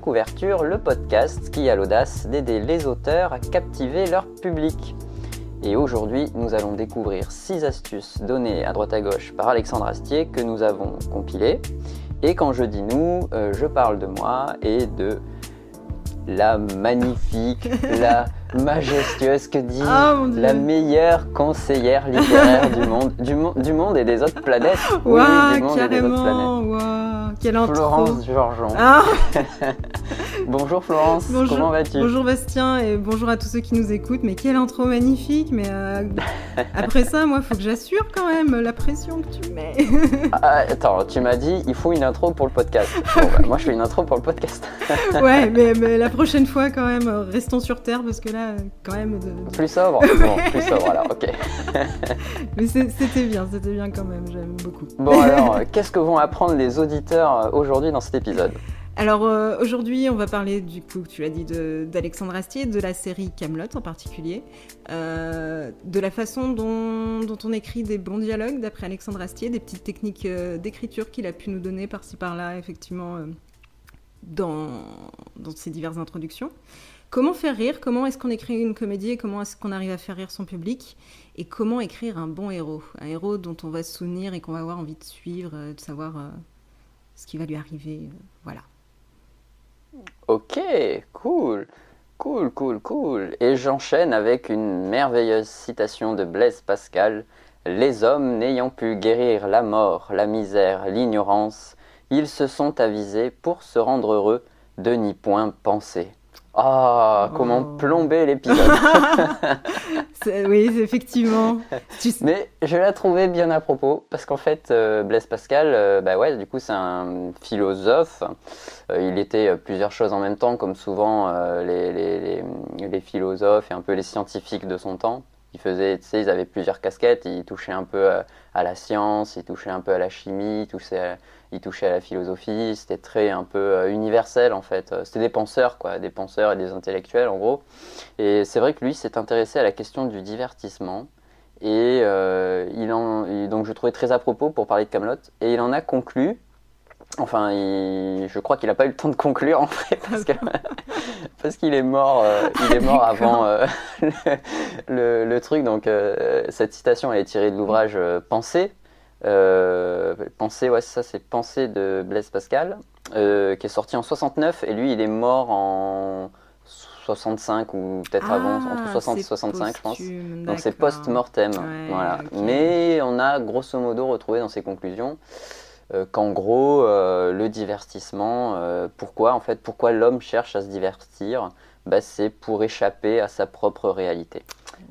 couverture, le podcast qui a l'audace d'aider les auteurs à captiver leur public. Et aujourd'hui, nous allons découvrir 6 astuces données à droite à gauche par Alexandre Astier que nous avons compilées. Et quand je dis nous, euh, je parle de moi et de la magnifique, la majestueuse, que dit Ah, la meilleure conseillère littéraire du monde, du, mo- du monde et des autres planètes. Oui, du monde et des autres planètes. carrément, quelle. Florence Georgeon. Ah, Bonjour Florence, bonjour, comment vas-tu bonjour Bastien et bonjour à tous ceux qui nous écoutent. Mais quelle intro magnifique. Mais euh, après ça, moi, faut que j'assure quand même la pression que tu mets. Ah, Attends, tu m'as dit il faut une intro pour le podcast. Bon, bah, moi je fais une intro pour le podcast. ouais, mais, mais la prochaine fois, quand même, restons sur terre parce que là, quand même. de- Plus sobre Bon, plus sobre alors, ok. Mais c'était bien, c'était bien quand même. J'aime beaucoup. Bon alors, qu'est-ce que vont apprendre les auditeurs euh, aujourd'hui dans cet épisode? Alors euh, aujourd'hui, on va parler du coup, tu l'as dit, d'Alexandre Astier, de la série Camelot en particulier, euh, de la façon dont, on écrit des bons dialogues d'après Alexandre Astier, des petites techniques euh, d'écriture qu'il a pu nous donner par-ci par-là, effectivement, dans, ses diverses introductions. Comment faire rire? Comment est-ce qu'on écrit une comédie comment est-ce qu'on arrive à faire rire son public? Et comment écrire un bon héros? Un héros dont on va se souvenir et qu'on va avoir envie de suivre, de savoir ce qui va lui arriver. voilà. Ok, cool, cool, cool, cool. Et j'enchaîne avec une merveilleuse citation de Blaise Pascal. Les hommes n'ayant pu guérir la mort, la misère, l'ignorance, ils se sont avisés pour se rendre heureux de n'y point penser. Ah, comment Oh. plomber l'épisode. Oui, effectivement. Mais je l'ai trouvé bien à propos parce qu'en fait, euh, Blaise Pascal, euh, bah ouais, du coup, c'est un philosophe. Euh, il était plusieurs choses en même temps, comme souvent les, les- les- les philosophes et un peu les scientifiques de son temps. Ils faisaient, tu sais, ils avaient plusieurs casquettes. Ils touchaient un peu à la science, ils touchaient un peu à la chimie, ils touchaient à, ils touchaient à la philosophie. C'était très un peu euh, universel en fait. Euh, C'était des penseurs, quoi, des penseurs et des intellectuels en gros. Et c'est vrai que lui s'est intéressé à la question du divertissement. Et euh, il en, donc je trouvais très à propos pour parler de Camelot. Et il en a conclu. Enfin, il- je crois qu'il n'a pas eu le temps de conclure en fait parce qu'il est mort. il est mort avant le, truc. Donc cette citation elle est tirée de l'ouvrage Pensée. Euh, Pensée, ouais, c'est ça, c'est Pensée de Blaise Pascal, euh, qui est sorti en 69. Et lui, il est mort en 65 ou peut-être avant, entre Ah, 60 et c'est 65, je pense. Donc c'est post-mortem. Ouais, voilà. Mais on a grosso modo retrouvé dans ses conclusions euh, qu'en gros, euh, le divertissement, pourquoi en fait, pourquoi l'homme cherche à se divertir bah, C'est pour échapper à sa propre réalité.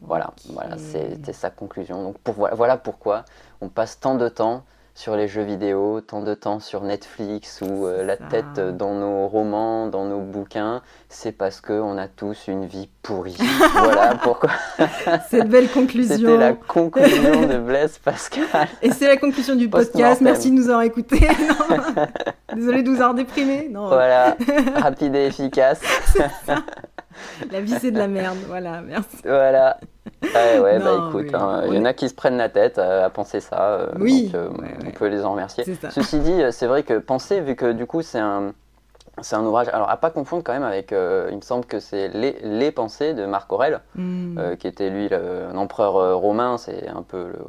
Voilà, voilà c'était sa conclusion. Donc pour, voilà pourquoi on passe tant de temps sur les jeux vidéo, tant de temps sur Netflix ou euh, la tête dans nos romans, dans nos bouquins, c'est parce qu'on a tous une vie pourrie. voilà pourquoi. Cette belle C'était conclusion. la conclusion de Blaise Pascal. Et c'est la conclusion du podcast. Merci de nous avoir écoutés. Désolé de vous avoir déprimé. Non, Voilà, rapide et efficace. la vie c'est de la merde. Voilà, merci. Voilà. Ouais, ouais, bah écoute, hein, il y en a qui se prennent la tête euh, à penser ça. euh, Oui, donc, euh, ouais, on ouais. peut les en remercier. Ceci dit, c'est vrai que penser, vu que du coup c'est un, c'est un ouvrage, alors à pas confondre quand même avec, il me semble que c'est les, les pensées de Marc Aurèle, Hmm. qui était lui le- un empereur romain, c'est un peu, le-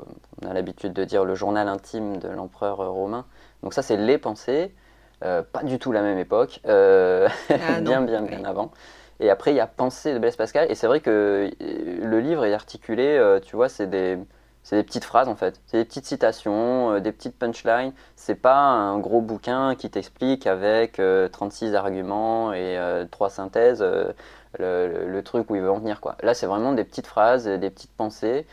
on a l'habitude de dire le journal intime de l'empereur romain. Donc ça c'est les pensées, pas du tout la même époque, Ah, bien bien bien avant. Et après il y a Pensée de Blaise Pascal, et c'est vrai que euh, le livre est articulé, euh, tu vois, c'est des, des petites phrases en fait, c'est des petites citations, euh, des petites punchlines. C'est pas un gros bouquin qui t'explique avec euh, 36 arguments et euh, trois synthèses le, le- truc où il veut en venir quoi. Là c'est vraiment des petites phrases, des petites pensées.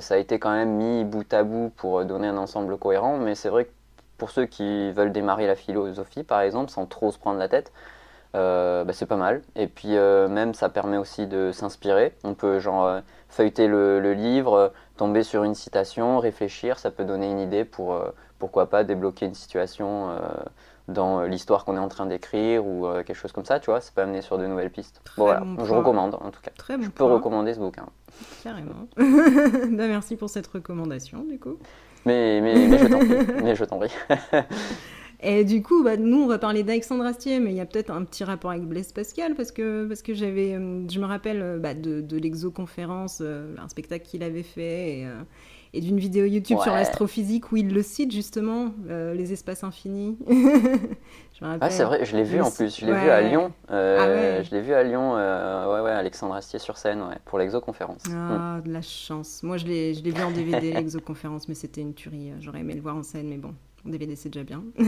Ça a été quand même mis bout à bout pour donner un ensemble cohérent, mais c'est vrai que pour ceux qui veulent démarrer la philosophie par exemple sans trop se prendre la tête, euh, bah, c'est pas mal. Et puis euh, même ça permet aussi de s'inspirer. On peut genre euh, feuilleter le, le livre, tomber sur une citation, réfléchir, ça peut donner une idée pour pourquoi pas débloquer une situation dans l'histoire qu'on est en train d'écrire ou quelque chose comme ça, tu vois, ça peut amener sur de nouvelles pistes. Très bon voilà, bon je recommande en tout cas. Très bon Je peux point. recommander ce bouquin. Carrément. Bah, merci pour cette recommandation, du coup. Mais, mais, mais je t'en prie, mais je t'en prie. Et du coup, bah, nous, on va parler d'Alexandre Astier, mais il y a peut-être un petit rapport avec Blaise Pascal, parce que, parce que j'avais, euh, je me rappelle euh, bah, de, de l'exoconférence, euh, un spectacle qu'il avait fait, et, et d'une vidéo YouTube sur l'astrophysique où il le cite justement, les espaces infinis. je me ah, c'est vrai, je l'ai vu en plus, je l'ai vu à Lyon. Ah je l'ai vu à Lyon, ouais, ouais, Alexandre Astier sur scène, ouais, pour l'exoconférence. Ah, mm. de la chance. Moi, je l'ai, je l'ai vu en DVD, l'exoconférence, mais c'était une tuerie. J'aurais aimé le voir en scène, mais bon. DVD, c'est déjà bien.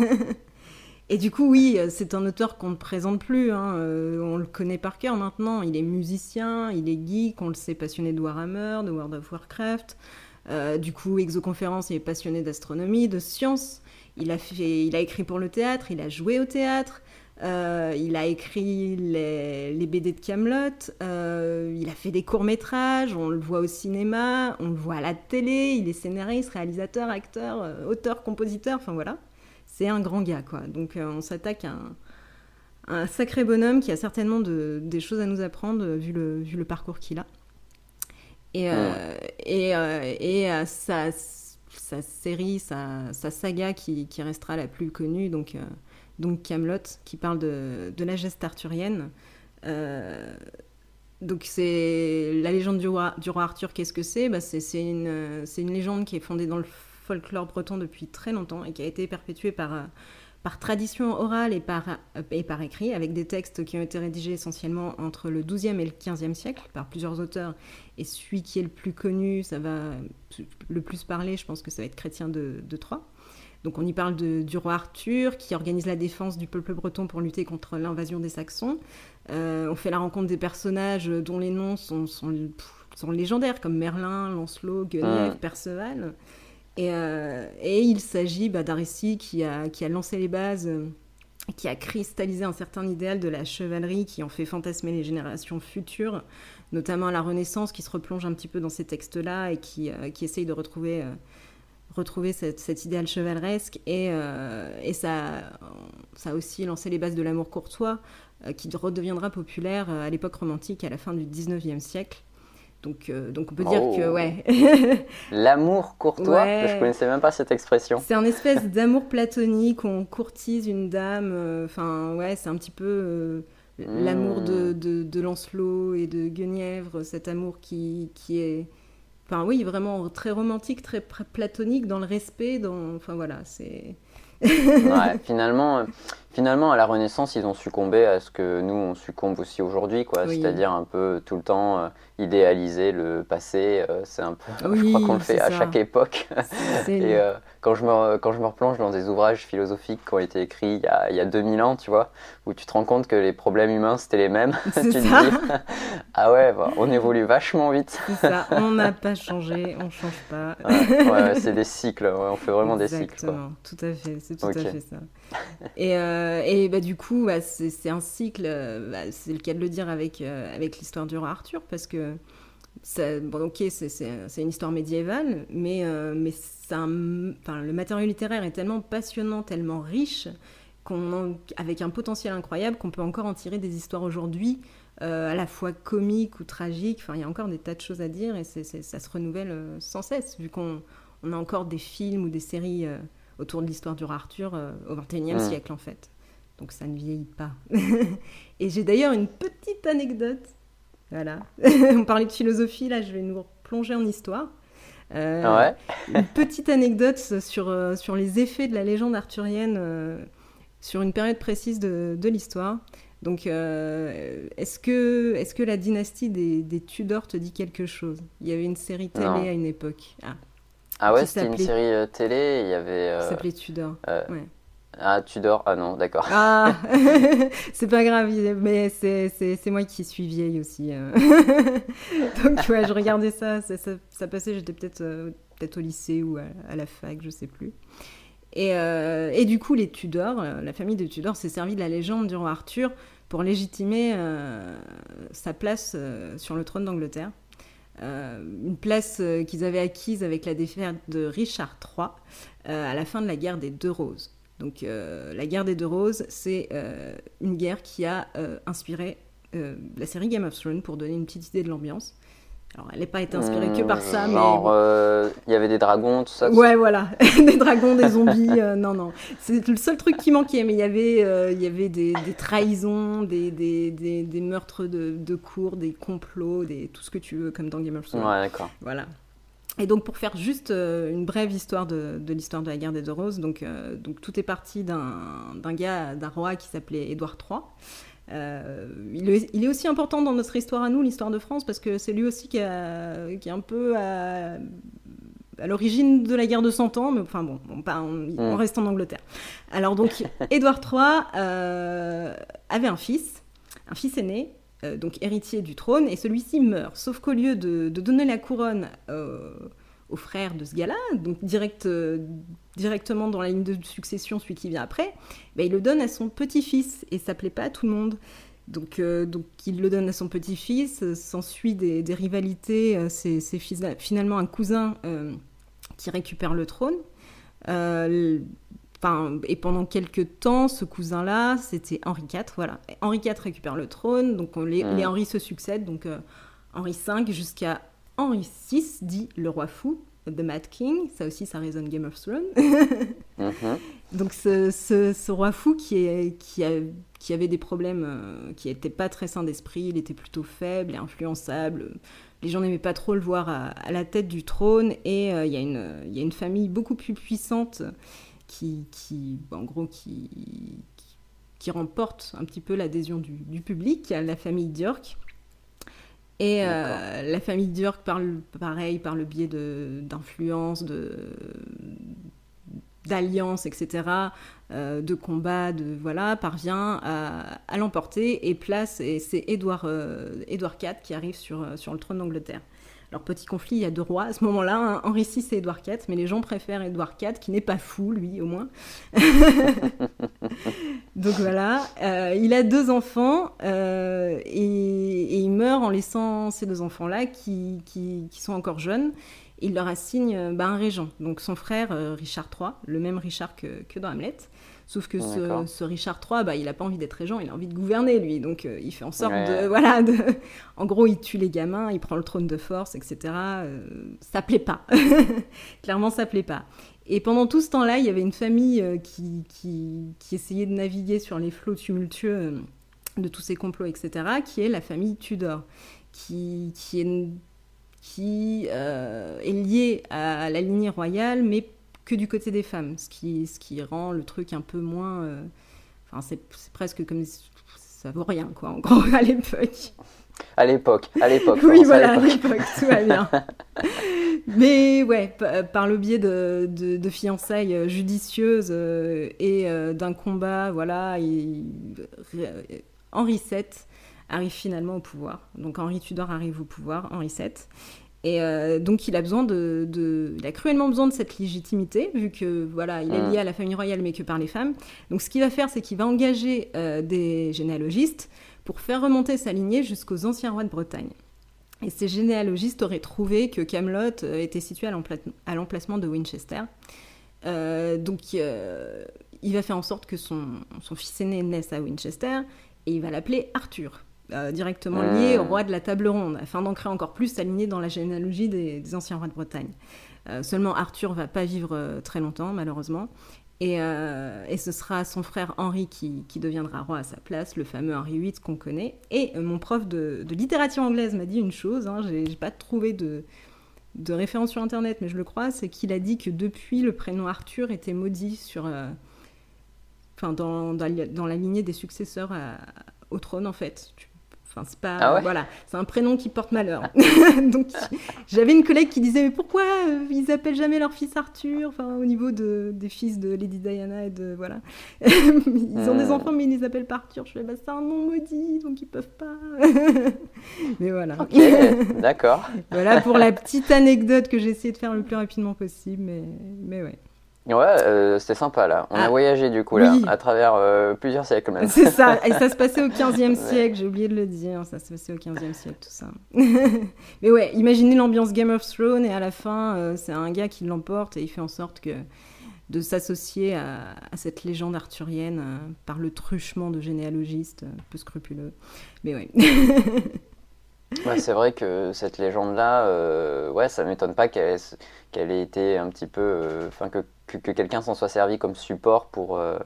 Et du coup, oui, c'est un auteur qu'on ne présente plus. Hein. Euh, on le connaît par cœur maintenant. Il est musicien, il est geek, on le sait passionné de Warhammer, de World of Warcraft. Euh, du coup, Exoconférence, il est passionné d'astronomie, de science. Il a, fait, il a écrit pour le théâtre, il a joué au théâtre. Euh, il a écrit les, les BD de Camelot, euh, il a fait des courts-métrages, on le voit au cinéma, on le voit à la télé, il est scénariste, réalisateur, acteur, euh, auteur, compositeur, enfin voilà. C'est un grand gars, quoi. Donc on s'attaque à un, sacré bonhomme qui a certainement des choses à nous apprendre vu le, vu le parcours qu'il a. Et, et, et sa, sa, série, sa, sa saga qui, qui, restera la plus connue, donc donc Camelot, qui parle de, la geste arthurienne. Euh, donc c'est la légende du roi, du roi Arthur, qu'est-ce que c'est? Bah c'est, une, une, légende qui est fondée dans le folklore breton depuis très longtemps et qui a été perpétuée par, par tradition orale et par, et par écrit, avec des textes qui ont été rédigés essentiellement entre le XIIe et le XVe siècle par plusieurs auteurs. Et celui qui est le plus connu, ça va le plus parler, je pense que ça va être Chrétien de, de Troyes. Donc on y parle du roi Arthur qui organise la défense du peuple breton pour lutter contre l'invasion des Saxons. Euh, on fait la rencontre des personnages dont les noms sont, sont, légendaires, comme Merlin, Lancelot, Guenièvre, Perceval. Euh, et, il s'agit bah, d'un récit qui a, qui a lancé les bases, qui a cristallisé un certain idéal de la chevalerie, qui en fait fantasmer les générations futures, notamment à la Renaissance, qui se replonge un petit peu dans ces textes-là et qui, euh, qui essaye de retrouver retrouver cet idéal chevaleresque et, euh, et ça, ça a aussi lancé les bases de l'amour courtois euh, qui redeviendra populaire euh, à l'époque romantique à la fin du 19e siècle. Donc, donc on peut dire que ouais. L'amour courtois, je connaissais même pas cette expression. C'est un espèce d'amour platonique, on courtise une dame, enfin ouais, c'est un petit peu l'amour de, hmm. de, de, Lancelot et de Guenièvre, cet amour qui, qui est Enfin oui, vraiment très romantique, très platonique dans le respect, dans... Enfin voilà, c'est... ouais, finalement, euh, finalement, à la Renaissance, ils ont succombé à ce que nous, on succombe aussi aujourd'hui, quoi. C'est-à-dire un peu tout le temps euh, idéaliser le passé. Euh, c'est un peu, je crois qu'on le fait à chaque époque. Et quand, je me, quand je me replonge dans des ouvrages philosophiques qui ont été écrits il y, a, il y a 2000 ans, tu vois, où tu te rends compte que les problèmes humains, c'était les mêmes, tu te dis, ah ouais, bah, on évolue vachement vite. C'est ça, on n'a pas changé, on change pas. ouais, c'est des cycles, on fait vraiment des cycles. Exactement, tout à fait, c'est tout à fait ça. Et, euh, et bah, du coup, bah, c'est un cycle, euh, bah, c'est le cas de le dire avec, euh, avec l'histoire du roi Arthur, parce que, bon, ok, c'est une histoire médiévale, mais, mais un, le matériau littéraire est tellement passionnant, tellement riche, qu'on avec un potentiel incroyable, qu'on peut encore en tirer des histoires aujourd'hui, à la fois comiques ou tragiques. Enfin, il y a encore des tas de choses à dire et ça se renouvelle sans cesse, vu qu'on on a encore des films ou des séries autour de l'histoire du roi Arthur euh, au XXIe mm. siècle en fait. Donc ça ne vieillit pas. et j'ai d'ailleurs une petite anecdote. Voilà. On parlait de philosophie, là je vais nous plonger en histoire. Euh, ouais. une petite anecdote sur, euh, sur les effets de la légende arthurienne sur une période précise de, de l'histoire. Donc, est-ce que, est que la dynastie des, des, Tudors te dit quelque chose? Il y avait une série télé à une époque. Ah. Ah ouais, c'était une série euh, télé, il y avait... Ça euh, s'appelait Tudor. Euh, ouais. Ah, Tudor, ah non, d'accord. Ah, c'est pas grave, mais c'est moi qui suis vieille aussi. Donc, ouais, je regardais ça, ça, ça, passait, j'étais peut-être peut-être au lycée ou à, la fac, je sais plus. Et, et, du coup, les Tudors, la famille de Tudors s'est servi de la légende du roi Arthur pour légitimer sa place sur le trône d'Angleterre. Euh, une place euh, qu'ils avaient acquise avec la défaite de Richard III euh, à la fin de la guerre des Deux Roses. Donc la guerre des Deux Roses, c'est une guerre qui a inspiré la série Game of Thrones pour donner une petite idée de l'ambiance. Alors, elle n'a pas été inspirée que par ça, mais. Genre, euh, il y avait des dragons, tout ça. ouais, voilà. des dragons, des zombies. Euh, non, non. C'est le seul truc qui manquait. Mais il y avait, euh, il y avait des, trahisons, des, des, des, meurtres de, de, cours, des complots, des, tout ce que tu veux, comme dans Game of Thrones. Ouais, d'accord. Voilà. Et donc, pour faire juste une brève histoire de, de l'histoire de la guerre des deux roses, donc, donc tout est parti d'un gars, d'un roi qui s'appelait Édouard III. Euh, il, est, aussi important dans notre histoire à nous, l'histoire de France, parce que c'est lui aussi qui, est un peu à, l'origine de la guerre de Cent Ans, mais enfin bon, on, mm. reste en Angleterre. Alors donc, Édouard III euh, avait un fils, un fils aîné, euh, donc héritier du trône, et celui-ci meurt. Sauf qu'au lieu de, donner la couronne au frère de ce gars-là, donc direct, euh, directement dans la ligne de succession, celui qui vient après, bah, il le donne à son petit-fils, et ça plaît pas à tout le monde. Donc, euh, donc il le donne à son petit-fils, euh, s'ensuit des, rivalités, c'est finalement un cousin qui récupère le trône. Et pendant quelques temps, ce cousin-là, c'était Henri IV, voilà. Henri IV récupère le trône, donc les, les Henri se succèdent, donc Henri V jusqu'à Henri VI dit le roi fou, The Mad King, ça aussi ça résonne Game of Thrones. Mhm. Donc ce, ce, roi fou qui, est, qui, a, qui avait des problèmes, euh, qui n'était pas très sain d'esprit, il était plutôt faible et influençable. Les gens n'aimaient pas trop le voir à, la tête du trône et euh, il y, y, a une famille beaucoup plus puissante qui, qui en gros, qui, qui, remporte un petit peu l'adhésion du, du, public, la famille Diorc. Et euh, la famille Durk parle pareil par le biais d'influence, d'alliances, etc., euh, de combats, de voilà, parvient à, l'emporter et place. Et c'est Édouard, euh, Édouard IV qui arrive sur, sur le trône d'Angleterre. Alors, petit conflit, il y a deux rois à ce moment-là. Henri VI et Édouard IV, mais les gens préfèrent Édouard IV, qui n'est pas fou, lui, au moins. Donc voilà, euh, il a deux enfants euh, et, il meurt en laissant ces deux enfants-là qui, sont encore jeunes. Il leur assigne bah, un régent, donc son frère euh, Richard III, le même Richard que, que dans Hamlet. Sauf que ce, Richard III, bah, il n'a pas envie d'être régent, il a envie de gouverner, lui. Donc, euh, il fait en sorte de. Voilà, de... En gros, il tue les gamins, il prend le trône de force, etc. Euh, ça plaît pas. Clairement, ça plaît pas. Et pendant tout ce temps-là, il y avait une famille euh, qui, qui, qui, essayait de naviguer sur les flots tumultueux de tous ces complots, etc., qui est la famille Tudor, qui, qui est, qui, est liée à la lignée royale, mais que du côté des femmes, ce qui, ce qui rend le truc un peu moins. Euh, enfin, c'est presque comme. Ça vaut rien, quoi, en gros, à l'époque. À l'époque, à l'époque. oui, voilà, à l'époque, tout va bien. Mais ouais, par le biais de, de, fiançailles euh, judicieuses euh, et d'un combat, voilà, Henri VII arrive finalement au pouvoir. Donc Henri Tudor arrive au pouvoir, Henri VII. Et euh, donc il a besoin de, il a cruellement besoin de cette légitimité vu que voilà, il est lié à la famille royale mais que par les femmes. Donc ce qu'il va faire, c'est qu'il va engager euh, des généalogistes pour faire remonter sa lignée jusqu'aux anciens rois de Bretagne. Et ces généalogistes auraient trouvé que Camelot euh, était situé à l'emplacement de Winchester. donc il va faire en sorte que son, son fils aîné naisse à Winchester et il va l'appeler Arthur. Euh, directement lié au roi de la table ronde, afin d'ancrer encore plus sa lignée dans la généalogie des, anciens rois de Bretagne. Euh, seulement Arthur va pas vivre euh, très longtemps, malheureusement. Et, ce sera son frère Henri qui, deviendra roi à sa place, le fameux Henri VIII qu'on connaît. Et mon prof de, littérature anglaise m'a dit une chose, hein, j'ai pas trouvé de, de référence sur internet, mais je le crois, c'est qu'il a dit que depuis le prénom Arthur était maudit sur, enfin dans, dans, la lignée des successeurs au trône en fait. Enfin, c'est pas. Ah voilà, c'est un prénom qui porte malheur. Donc, j'avais une collègue qui disait Mais pourquoi euh, ils appellent jamais leur fils Arthur? Enfin, au niveau de, des fils de Lady Diana et de. Voilà. ils ont des hmm. enfants, mais ils les appellent pas Arthur. Je fais Bah, c'est un nom maudit, donc ils peuvent pas. mais voilà. Ok, d'accord. voilà pour la petite anecdote que j'ai essayé de faire le plus rapidement possible. Mais, mais ouais. Ouais, euh, c'était sympa là. On a ah. voyagé du coup là, à travers euh, plusieurs siècles même. C'est ça, et ça se passait au 15e siècle, j'ai oublié de le dire, ça se passait au 15e siècle tout ça. Mais ouais, imaginez l'ambiance Game of Thrones et à la fin, euh, c'est un gars qui l'emporte et il fait en sorte que de s'associer à, cette légende arthurienne par le truchement de généalogistes peu scrupuleux. Mais ouais. c'est vrai que cette légende-là, euh, ouais, ça m'étonne pas qu'elle qu'elle ait été un petit peu, euh, enfin que, que, quelqu'un s'en soit servi comme support pour euh,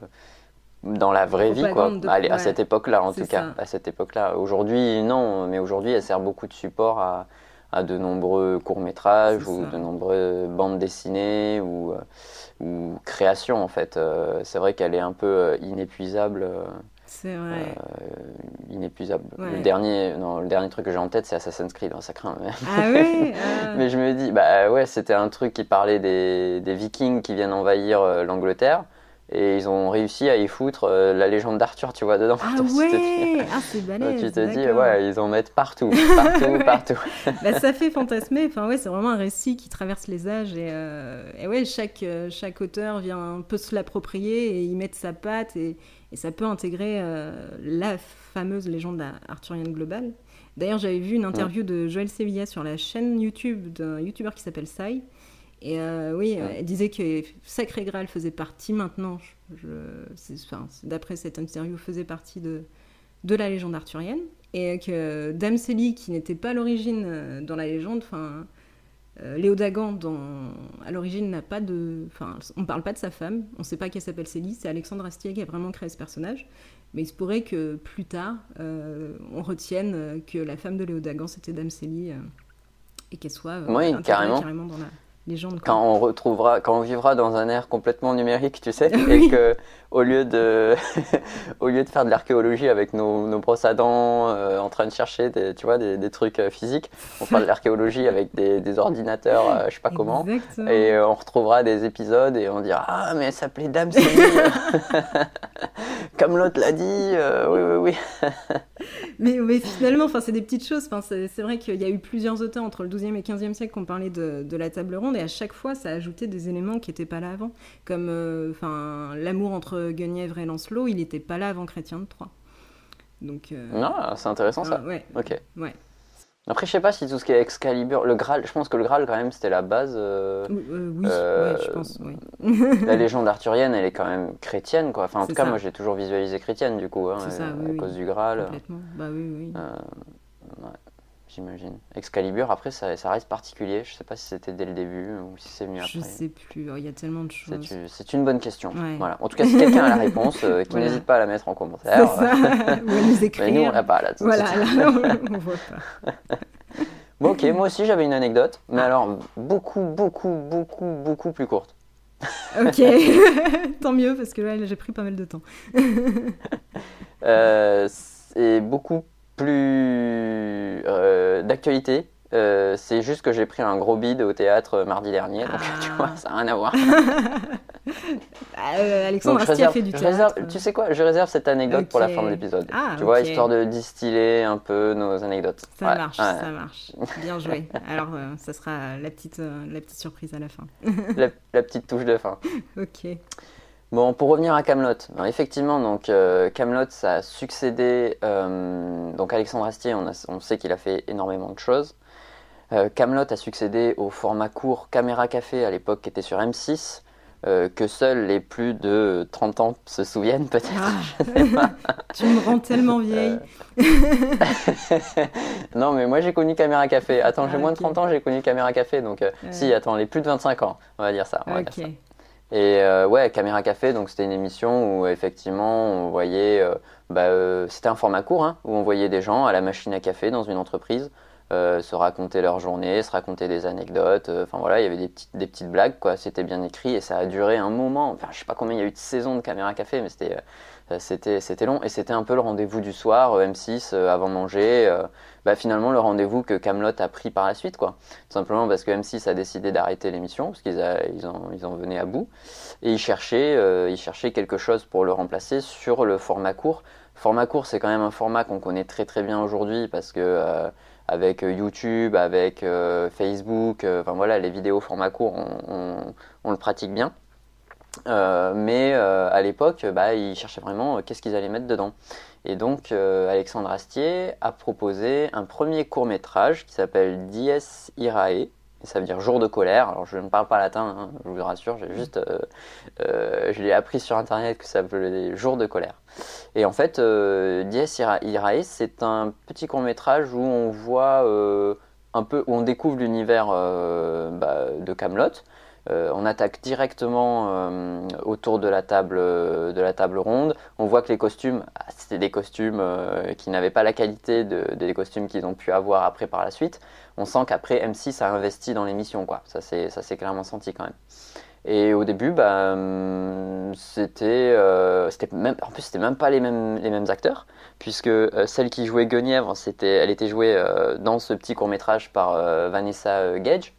dans la vraie vie, quoi. Allez, à cette époque-là, en tout cas, à cette époque-là. Aujourd'hui, non, mais aujourd'hui, elle sert beaucoup de support à, à de nombreux courts métrages ou de nombreuses bandes dessinées ou, ou créations, en fait. c'est vrai qu'elle est un peu inépuisable. C'est vrai. Euh, inépuisable. Le, dernier, non, le dernier truc que j'ai en tête, c'est Assassin's Creed. Hein, ça craint. Mais... Ah oui ah. Mais je me dis, bah ouais, c'était un truc qui parlait des, des Vikings qui viennent envahir euh, l'Angleterre. Et ils ont réussi à y foutre euh, la légende d'Arthur, tu vois, dedans. Ah ouais Ah, c'est balèze Tu te dis, ouais, ils en mettent partout, partout, partout. bah, ça fait fantasmer. Enfin, ouais, c'est vraiment un récit qui traverse les âges. Et, et ouais, chaque, chaque auteur vient un peu se l'approprier et y mettre sa patte. Et, et ça peut intégrer euh, la fameuse légende arthurienne globale. D'ailleurs, j'avais vu une interview de Joël Sevilla sur la chaîne YouTube d'un youtubeur qui s'appelle Sai. Et euh, oui, elle disait que Sacré Graal faisait partie maintenant, d'après cette interview, faisait partie de, de la légende arthurienne. Et que Dame Célie, qui n'était pas à l'origine euh, dans la légende, enfin, euh, Léo Dagan, à l'origine, n'a pas de. Enfin, on ne parle pas de sa femme, on ne sait pas qu'elle s'appelle Célie, c'est Alexandre Astier qui a vraiment créé ce personnage. Mais il se pourrait que plus tard, euh, on retienne que la femme de Léo Dagan, c'était Dame Célie, euh, et qu'elle soit oui, carrément. carrément dans la, quand on retrouvera, quand on vivra dans un air complètement numérique, tu sais, et que au lieu de, au lieu de faire de l'archéologie avec nos, nos, brosses à dents, euh, en train de chercher, des, tu vois, des, des trucs euh, physiques, on fera de l'archéologie avec des, des ordinateurs, euh, je sais pas comment, et on retrouvera des épisodes et on dira ah mais elle s'appelait Dame comme l'autre l'a dit, oui oui oui. mais, mais, finalement, enfin c'est des petites choses. Enfin, c'est vrai qu'il y a eu plusieurs auteurs entre le 12e et 15e siècle qui ont parlé de, de la table ronde et à chaque fois ça ajoutait des éléments qui n'étaient pas là avant. Comme euh, enfin l'amour entre Guenièvre et Lancelot, il n'était pas là avant Chrétien de Troyes. Donc, euh, Non, c'est intéressant ça. Ouais. Ok. Ouais. Après, je sais pas si tout ce qui est Excalibur, le Graal, je pense que le Graal quand même c'était la base. Euh, oui, je pense. Oui. la légende arthurienne, elle est quand même chrétienne, quoi. Enfin, en tout cas, moi j'ai toujours visualisé chrétienne du coup, hein, à cause du Graal. Complètement. Bah oui, oui j'imagine. Excalibur, après, ça, ça, reste particulier. Je sais pas si c'était dès le début ou si c'est mieux après. Je sais plus, il y a tellement de choses. C'est une bonne question. Voilà. En tout cas, si quelqu'un a la réponse, euh, qui n'hésite pas à la mettre en commentaire. Ça. ou à nous écrire. Mais nous, on l'a pas là. Voilà, là, on voit pas. bon, ok, moi aussi j'avais une anecdote, mais alors beaucoup, beaucoup, beaucoup, beaucoup plus courte. ok, tant mieux parce que là j'ai pris pas mal de temps. euh, c'est beaucoup plus euh, d'actualité. Euh, c'est juste que j'ai pris un gros bide au théâtre euh, mardi dernier, donc tu vois, ça n'a rien à voir. Bah, Alexandre Astier a fait du théâtre. tu sais quoi, je réserve cette anecdote pour la fin de l'épisode. Ah, tu vois, histoire de distiller un peu nos anecdotes. Ça marche, ça marche. Bien joué. Alors, ça sera la petite, la petite surprise à la fin. la, la petite touche de fin. ok. Bon, pour revenir à Camelot, effectivement, donc euh, Camelot, ça a succédé. Euh, donc Alexandre Astier, on, sait qu'il a fait énormément de choses. Euh, Camelot a succédé au format court Caméra Café à l'époque, qui était sur M6. que seuls les plus de 30 ans se souviennent peut-être. Ah. tu me rends tellement vieille. non mais moi j'ai connu Caméra Café. Attends, j'ai ah, moins de 30 ans, j'ai connu Caméra Café. Donc si, attends, les plus de 25 ans, on va dire ça. On va dire ça. Et euh, ouais, Caméra Café, donc c'était une émission où effectivement on voyait, euh, bah, euh, c'était un format court, hein, où on voyait des gens à la machine à café dans une entreprise se raconter leur journée, se raconter des anecdotes. Enfin voilà, il y avait des petites, des petites blagues, quoi. C'était bien écrit et ça a duré un moment. Enfin, je sais pas combien il y a eu de saisons de Caméra Café, mais c'était c'était c'était long et c'était un peu le rendez-vous du soir, M6 avant manger. Bah, finalement le rendez-vous que Camelot a pris par la suite, quoi. Tout simplement parce que M6 a décidé d'arrêter l'émission, parce qu'ils ils en, ils en venaient à bout, et ils cherchaient, euh, ils cherchaient quelque chose pour le remplacer sur le format court. Format court, c'est quand même un format qu'on connaît très très bien aujourd'hui, parce que euh, avec YouTube, avec euh, Facebook, enfin voilà, les vidéos format court, on, le pratique bien. Mais à l'époque, bah, ils cherchaient vraiment qu'est-ce qu'ils allaient mettre dedans. Et donc, euh, Alexandre Astier a proposé un premier court métrage qui s'appelle Dies Irae, ça veut dire jour de colère. Alors je ne parle pas latin, hein, je vous rassure, j'ai juste, euh, euh, je l'ai appris sur internet que ça veut jour de colère. Et en fait, euh, Dies Irae, c'est un petit court métrage où on voit un peu, où on découvre l'univers bah, de Camelot. On attaque directement autour de la, table, de la table ronde. On voit que les costumes, ah, c'était des costumes qui n'avaient pas la qualité des costumes qu'ils ont pu avoir après par la suite on sent qu'après M6 a investi dans l'émission, quoi. Ça s'est clairement senti quand même. Et au début, bah, hum, c'était, euh, même, en plus c'était même pas les mêmes, les mêmes acteurs, puisque euh, celle qui jouait Guenièvre, c'était, elle était jouée euh, dans ce petit court métrage par Vanessa Gage,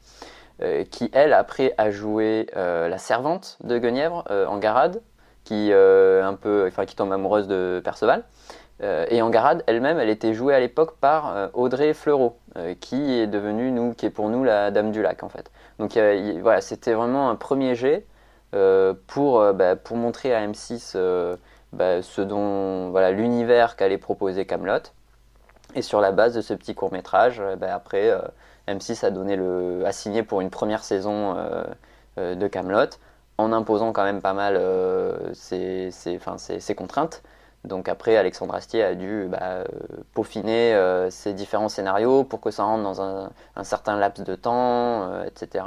qui elle après a joué la servante de Guenièvre en Garade, qui un peu, enfin, qui tombe amoureuse de Perceval. Euh, et Angarade elle-même, elle était jouée à l'époque par euh, Audrey Fleurot, euh, qui est devenue, nous, qui est pour nous la Dame du Lac, en fait. Donc voilà, c'était vraiment un premier jet pour, bah, pour montrer à M6 bah, ce dont, voilà, l'univers qu'allait proposer Camelot. Et sur la base de ce petit court métrage, bah, après, M6 a, donné le, a signé pour une première saison de Camelot, en imposant quand même pas mal ses, ses contraintes. Donc après, Alexandre Astier a dû bah, euh, peaufiner euh, ces différents scénarios pour que ça rentre dans un, certain laps de temps, euh, etc.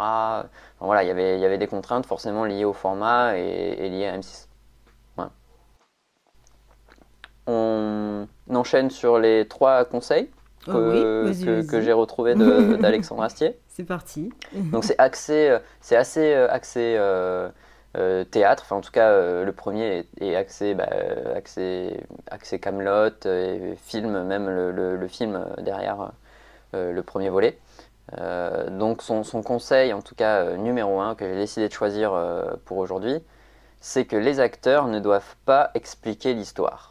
voilà, y il y avait des contraintes forcément liées au format et, liées à M6. On enchaîne sur les trois conseils oh que, j'ai retrouvés d'Alexandre Astier. C'est parti. Donc c'est axé, c'est assez axé euh, théâtre. Enfin, en tout cas, euh, le premier est, axé, bah, axé, axé Camelot et film, même le, film derrière euh, le premier volet. donc son, conseil, en tout cas numéro un, que j'ai décidé de choisir pour aujourd'hui, c'est que les acteurs ne doivent pas expliquer l'histoire.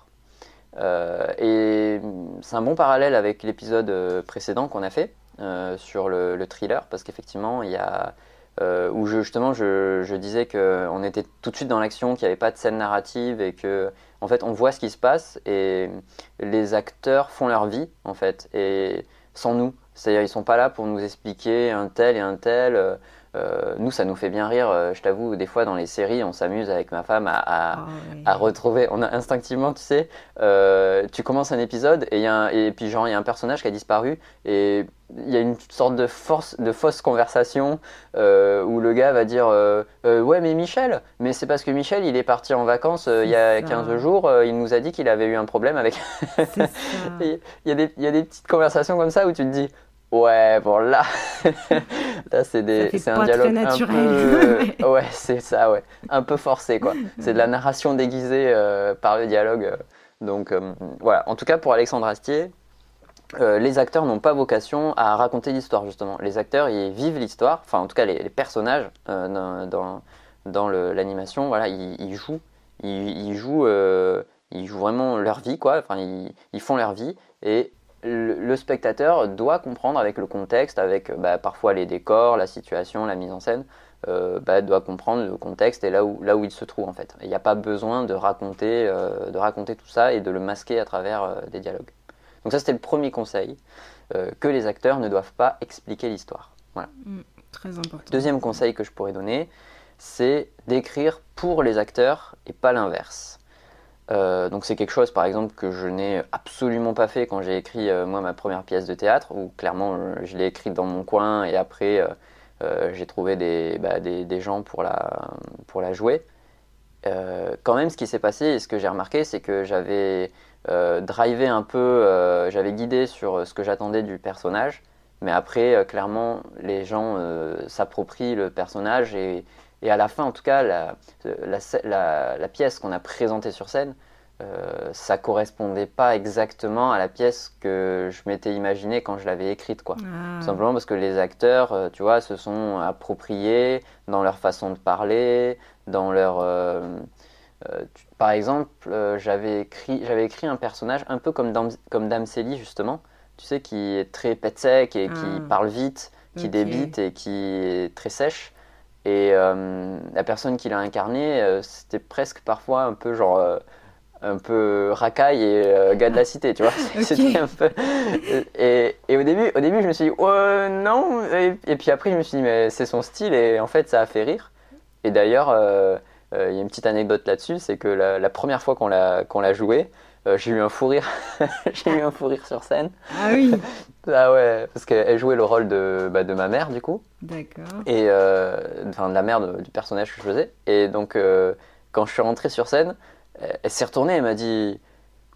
Et c'est un bon parallèle avec l'épisode précédent qu'on a fait sur le, le thriller, parce qu'effectivement, il y a euh, où justement je, disais qu'on était tout de suite dans l'action, qu'il n'y avait pas de scène narrative et que en fait on voit ce qui se passe et les acteurs font leur vie en fait et sans nous. C'est-à-dire ils sont pas là pour nous expliquer un tel et un tel. Euh, euh, nous, ça nous fait bien rire. Euh, je t'avoue, des fois dans les séries, on s'amuse avec ma femme à, à, ah retrouver. On a instinctivement, tu sais, euh, tu commences un épisode et, y a et puis genre il y a un personnage qui a disparu et il y a une sorte de force, de fausse conversation où le gars va dire ouais mais Michel, mais c'est parce que Michel il est parti en vacances il y a 15 jours, il nous a dit qu'il avait eu un problème avec. il y, y a des petites conversations comme ça où tu te dis Ouais, bon là, là c'est des, c'est un dialogue un peu, ouais, c'est ça, ouais, un peu forcé quoi. C'est de la narration déguisée euh, par le dialogue. Donc euh, voilà. En tout cas pour Alexandre Astier, euh, les acteurs n'ont pas vocation à raconter l'histoire justement. Les acteurs ils vivent l'histoire. Enfin en tout cas les, personnages dans, dans, l'animation, voilà, ils, jouent, ils, jouent, ils jouent vraiment leur vie quoi. Enfin ils, ils font leur vie et le, spectateur doit comprendre avec le contexte, avec bah, parfois les décors, la situation, la mise en scène, euh, bah, doit comprendre le contexte et là où, là où il se trouve en fait. Il n'y a pas besoin de raconter, euh, de raconter tout ça et de le masquer à travers euh, des dialogues. Donc ça c'était le premier conseil, que les acteurs ne doivent pas expliquer l'histoire. Voilà. Mm, très important. Deuxième conseil que je pourrais donner, c'est d'écrire pour les acteurs et pas l'inverse. Euh, donc c'est quelque chose par exemple que je n'ai absolument pas fait quand j'ai écrit euh, moi ma première pièce de théâtre où clairement euh, je l'ai écrite dans mon coin et après j'ai trouvé bah, des, des, gens pour la, pour la jouer. quand même ce qui s'est passé et ce que j'ai remarqué c'est que j'avais drivé un peu, j'avais guidé sur ce que j'attendais du personnage mais après clairement les gens s'approprient le personnage et et à la fin, en tout cas, la, la, pièce qu'on a présentée sur scène, euh, ça correspondait pas exactement à la pièce que je m'étais imaginée quand je l'avais écrite, quoi. Ah. simplement parce que les acteurs, euh, tu vois, se sont appropriés dans leur façon de parler, dans leur... Euh, euh, par exemple, j'avais écrit, j'avais écrit un personnage un peu comme, Dame, comme Dame Célie, justement, tu sais, qui est très pet sec et qui ah. parle vite, qui débite et qui est très sèche. Et euh, la personne qui l'a incarné, euh, c'était presque parfois un peu genre. Euh, un peu racaille et gars de la cité, tu vois. C'était un peu. Et, et, au, début, au début, je me suis dit, oh non. Et, puis après, je me suis dit, mais c'est son style et en fait, ça a fait rire. Et d'ailleurs, il y a une petite anecdote là-dessus c'est que la, première fois qu'on l'a joué, euh, j'ai eu un fou rire. j'ai eu un fou rire sur scène. Ah oui Ah ouais, parce qu'elle jouait le rôle de, bah, de ma mère, du coup. D'accord. Et euh, enfin, de la mère du personnage que je faisais. Et donc, euh, quand je suis rentré sur scène, elle, s'est retournée et m'a dit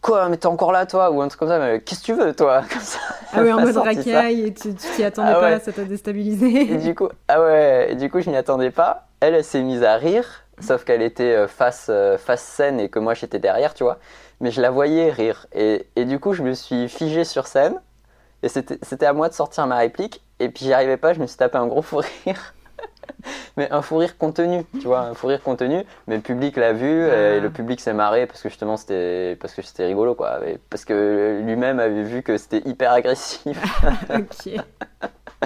Quoi, mais t'es encore là, toi? Ou un truc comme ça, qu'est-ce que tu veux, toi? Comme ça, Ah oui, en mode racaille, et tu t'y attendais ah pas, ça t'a déstabilisé. Et du coup, ah ouais, et du coup, je m'y attendais pas. Elle, elle s'est mise à rire, sauf qu'elle était face, face scène et que moi, j'étais derrière, tu vois mais je la voyais rire. Et, et du coup, je me suis figé sur scène, et c'était à moi de sortir ma réplique, et puis j'y arrivais pas, je me suis tapé un gros fou rire. mais un fou rire contenu, tu vois, un fou rire contenu, mais le public l'a vu, et le public s'est marré parce que justement c'était parce que c'était rigolo quoi, parce que lui-même avait vu que c'était hyper agressif.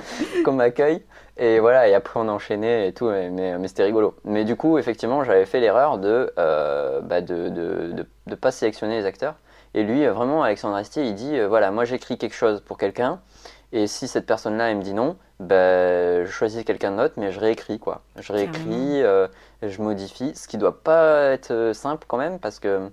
Comme accueil. Et voilà, et après on a enchaîné et tout, mais, mais, c'était rigolo. Mais du coup, effectivement, j'avais fait l'erreur de, euh, bah de, de, de, pas sélectionner les acteurs. Et lui, euh, vraiment, Alexandre Astier, il dit, euh, voilà, moi j'écris quelque chose pour quelqu'un, et si cette personne-là, elle me dit non, bah, je choisis quelqu'un d'autre, mais je réécris, quoi. Je réécris, je modifie, ce qui doit pas être simple quand même, parce que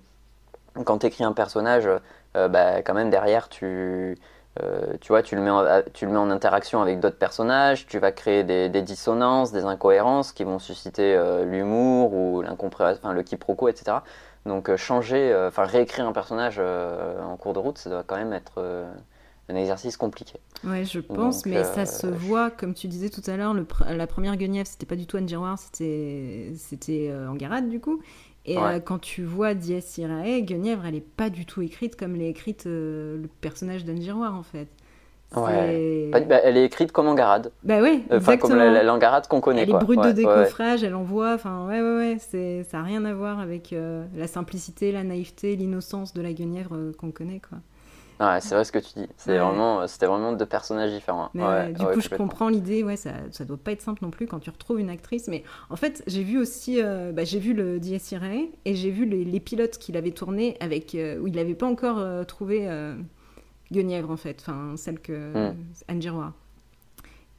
quand tu écris un personnage, bah, quand même derrière, tu euh, tu vois, tu le, mets en, tu le mets en interaction avec d'autres personnages, tu vas créer des, dissonances, des incohérences qui vont susciter euh, l'humour ou l'incompréhension, enfin, le quiproquo, etc. Donc euh, changer, enfin réécrire un personnage en cours de route, ça doit quand même être un exercice compliqué. Ouais, je pense, mais ça se voit, comme tu disais tout à l'heure, la première Guenièvre, c'était pas du tout Anne Giroir, c'était Angarade du coup. Et euh, quand tu vois Dies Irae, Guenièvre, elle n'est pas du tout écrite comme l'est écrite euh, le personnage d'Anne Giroir, en fait. Ouais. Bah, elle est écrite comme Angarade. Bah ouais, enfin, comme l'Angarade qu'on connaît. Elle est brute de décoffrage, elle envoie, enfin ouais, ouais, ouais, ça n'a rien à voir avec euh, la simplicité, la naïveté, l'innocence de la Guenièvre qu'on connaît, quoi. Ouais, c'est vrai ce que tu dis. C'est vraiment, c'était vraiment deux personnages différents. Mais, du coup, je comprends l'idée. Ouais, ça, ça doit pas être simple non plus quand tu retrouves une actrice. Mais en fait, j'ai vu aussi, euh, bah, j'ai vu le D.S. et j'ai vu les, pilotes qu'il avait tournés avec euh, où il n'avait pas encore euh, trouvé Guenièvre en fait, enfin celle que hmm. Anne Giroir.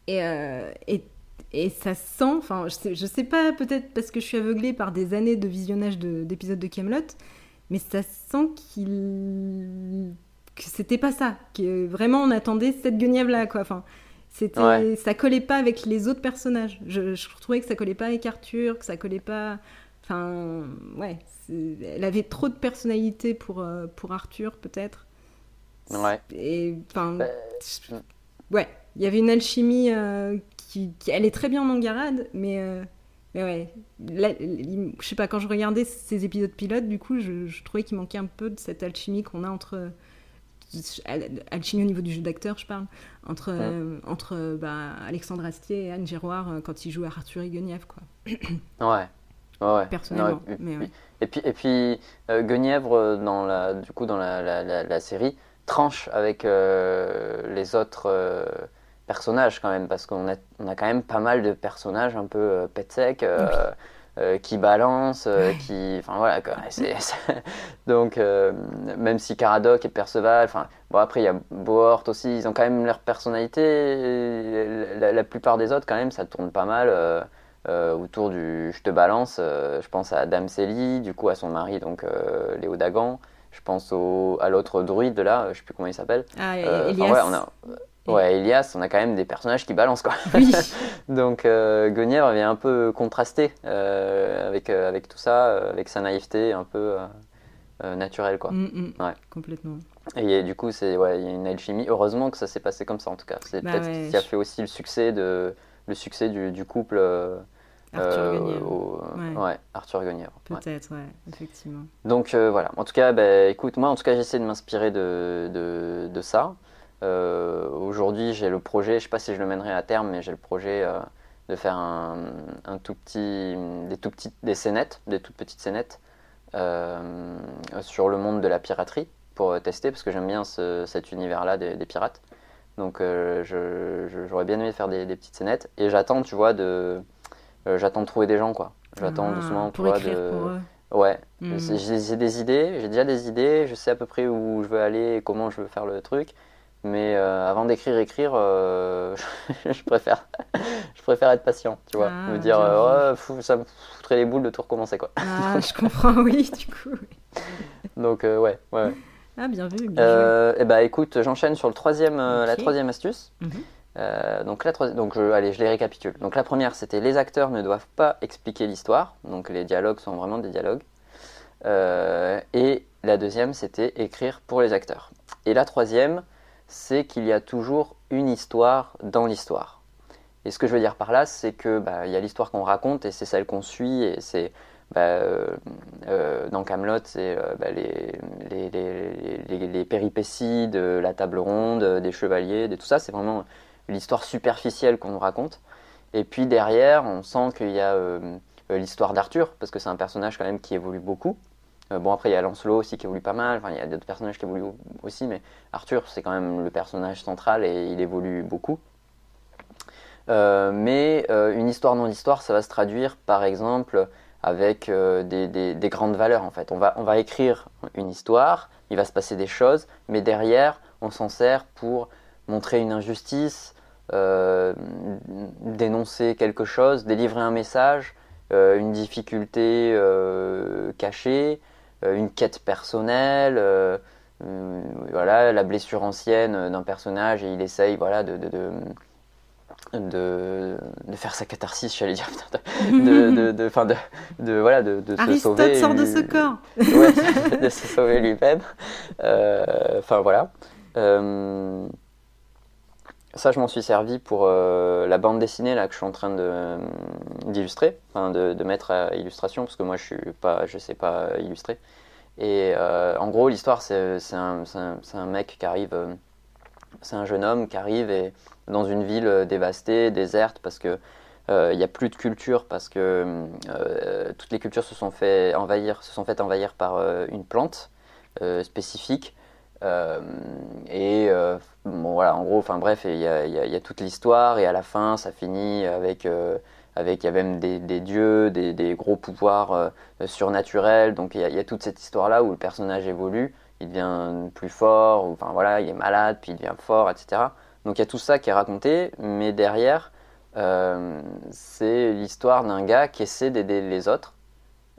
Et, et, et ça sent, enfin, je sais, je sais pas, peut-être parce que je suis aveuglée par des années de visionnage d'épisodes de, Camelot, mais ça sent qu'il que c'était pas ça, que vraiment on attendait cette guenièvre là quoi. Enfin, c'était, ça collait pas avec les autres personnages. Je, je, trouvais que ça collait pas avec Arthur, que ça collait pas. Enfin, ouais, elle avait trop de personnalité pour euh, pour Arthur peut-être. Ouais. Et enfin, bah, ouais, il y avait une alchimie euh, qui, elle est très bien en Angarade, mais euh, mais ouais, je sais pas, quand je regardais ces épisodes pilotes, du coup, je, je trouvais qu'il manquait un peu de cette alchimie qu'on a entre alchimie au niveau du jeu d'acteur, je parle, entre, euh, entre bah, Alexandre Astier et Anne Giroir euh, quand ils jouent à Arthur et Guenièvre. Quoi. ouais. Ouais, Personnellement. et, mais puis, et puis, et puis euh, Guenièvre, dans la, du coup, dans la, la, la, série, tranche avec les autres personnages quand même, parce qu'on a, on a quand même pas mal de personnages un peu pet sec. Euh, qui balance, euh, qui, enfin voilà, quoi. donc euh, même si Caradoc et Perceval, enfin bon après il y a Bohort aussi, ils ont quand même leur personnalité. La, plupart des autres quand même, ça tourne pas mal autour du je te balance. je pense à Dame Célie, du coup à son mari donc Léo Dagan. Je pense au, à l'autre druide là, je sais plus comment il s'appelle. Ah, Elias. ouais, on a, Ouais, Elias, on a quand même des personnages qui balancent quoi. Oui. Donc euh, Guenièvre vient un peu contraster euh, avec, euh, avec tout ça, euh, avec sa naïveté un peu naturelle quoi. Mm, mm. ouais. Complètement. Et, du coup, c'est ouais, il y a une alchimie. Heureusement que ça s'est passé comme ça en tout cas. C'est bah peut-être ce qui a fait aussi le succès de le succès du, du couple. Arthur Guenièvre. Ouais. Arthur Guenièvre. Peut-être, ouais. effectivement. Donc voilà, en tout cas, bah, écoute, moi en tout cas j'essaie de m'inspirer de, de, de, ça. Euh, aujourd'hui, j'ai le projet, je ne sais pas si je le mènerai à terme, mais j'ai le projet euh, de faire un, tout petit, des, tout petits, des scénettes, des toutes petites scénettes euh, sur le monde de la piraterie pour tester, parce que j'aime bien cet univers-là des, pirates. Donc j'aurais bien aimé faire des, petites scénettes. Et j'attends, tu vois, de, j'attends de trouver des gens, quoi. J'attends ah, doucement, pour écrire de... pour eux. Ouais, hmm. j'ai des idées, j'ai déjà des idées, je sais à peu près où je veux aller et comment je veux faire le truc. Mais euh, avant d'écrire, écrire, euh, je, préfère, je préfère être patient, tu vois. Ah, me dire, euh, ça me foutrait les boules de tout recommencer, quoi. Ah, je comprends, oui, du coup. Donc, ouais, ouais. Ah, bien vu. Bien et eh bah, écoute, j'enchaîne sur le troisième, la troisième astuce. Mhm. donc, la donc je, allez, je les récapitule. Donc, la première, c'était les acteurs ne doivent pas expliquer l'histoire. Donc, les dialogues sont vraiment des dialogues. et la deuxième, c'était écrire pour les acteurs. Et la troisième, c'est qu'il y a toujours une histoire dans l'histoire. Et ce que je veux dire par là, c'est que bah, il y a l'histoire qu'on raconte et c'est celle qu'on suit et c'est bah, euh, euh, dans Camelot, c'est euh, bah, les, les, péripéties de la table ronde, des chevaliers, de tout ça. C'est vraiment l'histoire superficielle qu'on nous raconte. Et puis derrière, on sent qu'il y a l'histoire d'Arthur parce que c'est un personnage quand même qui évolue beaucoup. Euh, bon, après, il y a Lancelot aussi qui évolue pas mal. Enfin, il y a d'autres personnages qui évoluent aussi, mais Arthur, c'est quand même le personnage central et il évolue beaucoup. Euh, mais euh, une histoire non histoire, ça va se traduire par exemple avec des, grandes valeurs en fait. On va, on va écrire une histoire, il va se passer des choses, mais derrière, on s'en sert pour montrer une injustice, dénoncer quelque chose, délivrer un message, une difficulté cachée, euh, une quête personnelle, euh, euh, voilà, la blessure ancienne d'un personnage et il essaye voilà, de, de, de de, faire sa catharsis, j'allais dire, de, de, de, fin de, de, voilà, de, de se sauver. sort de ce corps. ouais, de se sauver lui-même. Enfin voilà. Ça, je m'en suis servi pour la bande dessinée là que je suis en train d'illustrer, enfin de, mettre à illustration, parce que moi je je sais pas illustrer. Et euh, en gros, l'histoire, c'est un, mec qui arrive, euh, c'est un jeune homme qui arrive et, dans une ville euh, dévastée, déserte, parce que il n'y a plus de culture, parce que toutes les cultures se sont fait envahir, se sont faites envahir par une plante spécifique. Et bon, voilà, en gros, enfin bref, il y, a toute l'histoire et à la fin, ça finit avec avec il y a même des, dieux, des, gros pouvoirs euh, surnaturels. Donc il y, a, toute cette histoire-là où le personnage évolue, il devient plus fort, ou, enfin voilà, il est malade, puis il devient fort, etc. Donc il y a tout ça qui est raconté, mais derrière, euh, c'est l'histoire d'un gars qui essaie d'aider les autres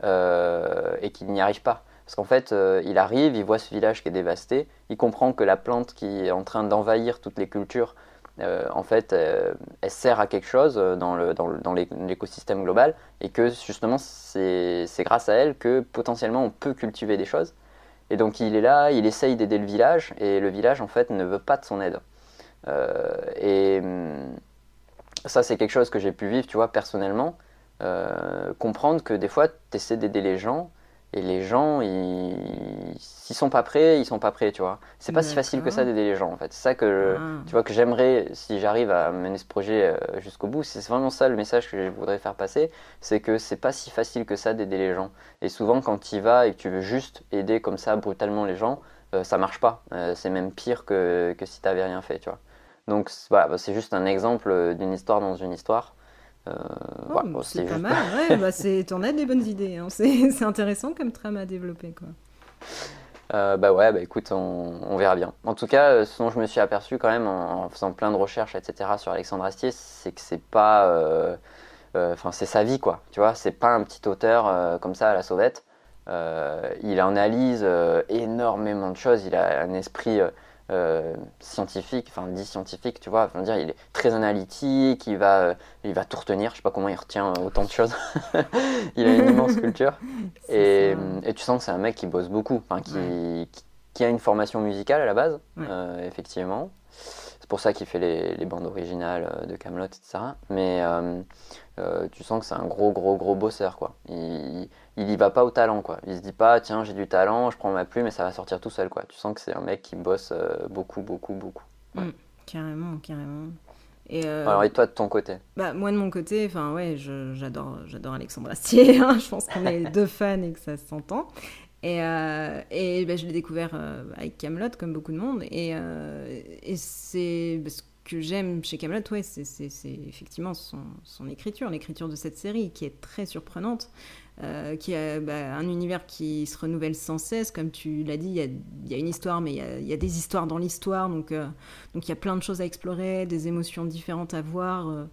euh, et qui n'y arrive pas. Parce qu'en fait, il arrive, il voit ce village qui est dévasté, il comprend que la plante qui est en train d'envahir toutes les cultures euh, en fait, euh, elle sert à quelque chose euh, dans, le, dans, l'écosystème global et que justement, c'est, grâce à elle que potentiellement on peut cultiver des choses. Et donc il est là, il essaye d'aider le village et le village en fait ne veut pas de son aide. et hum, ça, c'est quelque chose que j'ai pu vivre, tu vois, personnellement. comprendre que des fois, tu essaies d'aider les gens et les gens, s'ils sont pas prêts, ils sont pas prêts, tu vois. C'est pas si facile que ça d'aider les gens, en fait. C'est ça que, ah. tu vois, que j'aimerais, si j'arrive à mener ce projet euh, jusqu'au bout, c'est vraiment ça le message que je voudrais faire passer, c'est que c'est pas si facile que ça d'aider les gens. Et souvent, quand tu y vas et que tu veux juste aider comme ça brutalement les gens, euh, ça marche pas. Euh, c'est même pire que, que si t'avais rien fait, tu vois. Donc, voilà, c'est juste un exemple d'une histoire dans une histoire. Euh, oh, c'est pas mal, ouais, bah t'en as des bonnes idées. Hein. C'est intéressant comme trame à développer. Quoi. Euh, bah ouais, bah écoute, on, verra bien. En tout cas, euh, ce dont je me suis aperçu quand même en, faisant plein de recherches, etc., sur Alexandre Astier, c'est que c'est pas. Enfin, c'est sa vie, quoi. Tu vois, c'est pas un petit auteur comme ça à la sauvette. il analyse énormément de choses. Il a un esprit euh, scientifique, enfin dit scientifique, tu vois, dire, il est très analytique, il va, euh, il va tout retenir, je sais pas comment il retient autant de choses. il a une immense culture. Et, et, tu sens que c'est un mec qui bosse beaucoup, qui, qui, a une formation musicale à la base, euh, effectivement. C'est pour ça qu'il fait les, les, bandes originales de Camelot, etc. Mais tu sens que c'est un gros, gros, gros bosseur, quoi. Il, il y va pas au talent quoi. Il se dit pas tiens j'ai du talent, je prends ma plume et ça va sortir tout seul quoi. Tu sens que c'est un mec qui bosse euh, beaucoup beaucoup beaucoup. Mm, carrément carrément. Et euh, Alors et toi de ton côté? Bah moi de mon côté, enfin ouais, j'adore j'adore Alexandre Astier. Hein. je pense qu'on est deux fans et que ça s'entend. Et, euh, et bah, je l'ai découvert avec Camelot comme beaucoup de monde. Et, et c'est ce que j'aime chez Camelot, ouais, c'est effectivement son, son écriture, l'écriture de cette série qui est très surprenante. Qui a bah, un univers qui se renouvelle sans cesse. Comme tu l'as dit, il y, a, une histoire, mais il y a, des histoires dans l'histoire. Donc, donc il y a plein de choses à explorer, des émotions différentes à voir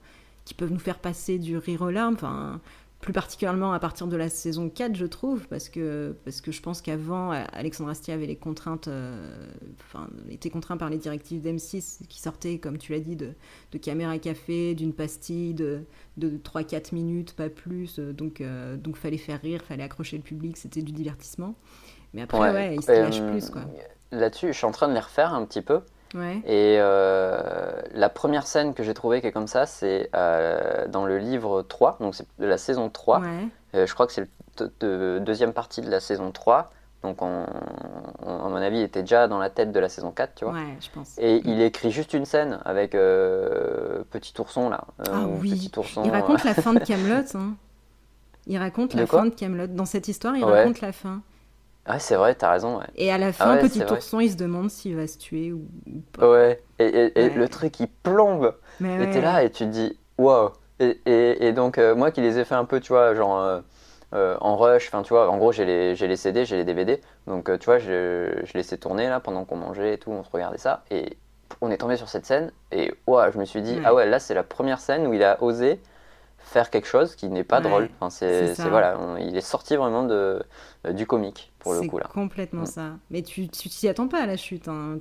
qui peuvent nous faire passer du rire aux larmes. Enfin, plus particulièrement à partir de la saison 4, je trouve, parce que, parce que je pense qu'avant, Alexandre Astier avait les contraintes, euh, enfin, était contraint par les directives d'M6 qui sortaient, comme tu l'as dit, de, de caméra café, d'une pastille de, de 3-4 minutes, pas plus. Donc, euh, donc, fallait faire rire, fallait accrocher le public, c'était du divertissement. Mais après, ouais, il se lâche euh, plus, quoi. Là-dessus, je suis en train de les refaire un petit peu. Et euh, la première scène que j'ai trouvée qui est comme ça, c'est euh, dans le livre 3, donc c'est de la saison 3. Euh, je crois que c'est la deuxième partie de la saison 3. Donc, on, à mon avis, il était déjà dans la tête de la saison 4, tu vois. Ouais, je pense. Et il écrit juste une scène avec Petit Ourson, là. ah oui, petit ourson, il raconte la fin de Camelot. Hein. Il raconte la fin de Camelot. Dans cette histoire, il raconte la fin. Ouais, c'est vrai, t'as raison. Ouais. Et à la fin, ah Petit Ourson, il se demande s'il va se tuer ou, pas. Ouais, et, et, le truc, il plombe. Mais t'es là et tu te dis, waouh. Et, et, donc, euh, moi qui les ai fait un peu, tu vois, genre euh, euh, en rush, enfin, tu vois, en gros, j'ai les, les, CD, j'ai les DVD. Donc, tu vois, je, je laissais tourner là pendant qu'on mangeait et tout, on se regardait ça. Et on est tombé sur cette scène. Et waouh, je me suis dit, ah ouais, là, c'est la première scène où il a osé faire quelque chose qui n'est pas drôle. Enfin, c'est, voilà, il est sorti vraiment de, du comique pour le coup là. complètement mm. ça. Mais tu t'y attends pas à la chute. Hein.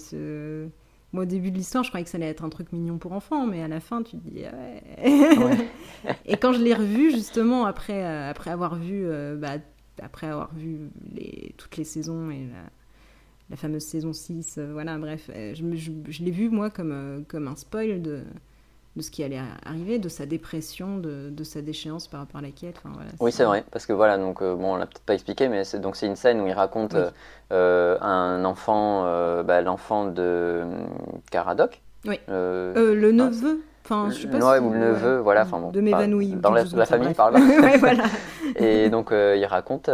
Moi, au début de l'histoire, je croyais que ça allait être un truc mignon pour enfants, mais à la fin, tu te dis ah ouais. Et quand je l'ai revu justement après euh, après avoir vu euh, bah, après avoir vu les, toutes les saisons et la, la fameuse saison 6, euh, voilà, bref, je, je, je l'ai vu moi comme comme un spoil de de ce qui allait arriver, de sa dépression, de, de sa déchéance par rapport à la quête. Enfin, voilà, oui, c'est vrai, parce que voilà, donc euh, bon, on l'a peut-être pas expliqué, mais c'est donc c'est une scène où il raconte euh, euh, un enfant, bah, l'enfant de Caradoc. Oui. le neveu. Enfin, je sais pas ou le neveu, voilà. Enfin, bon, de m'évanouir. Dans la, la famille, par là. ouais, voilà. Et donc, il raconte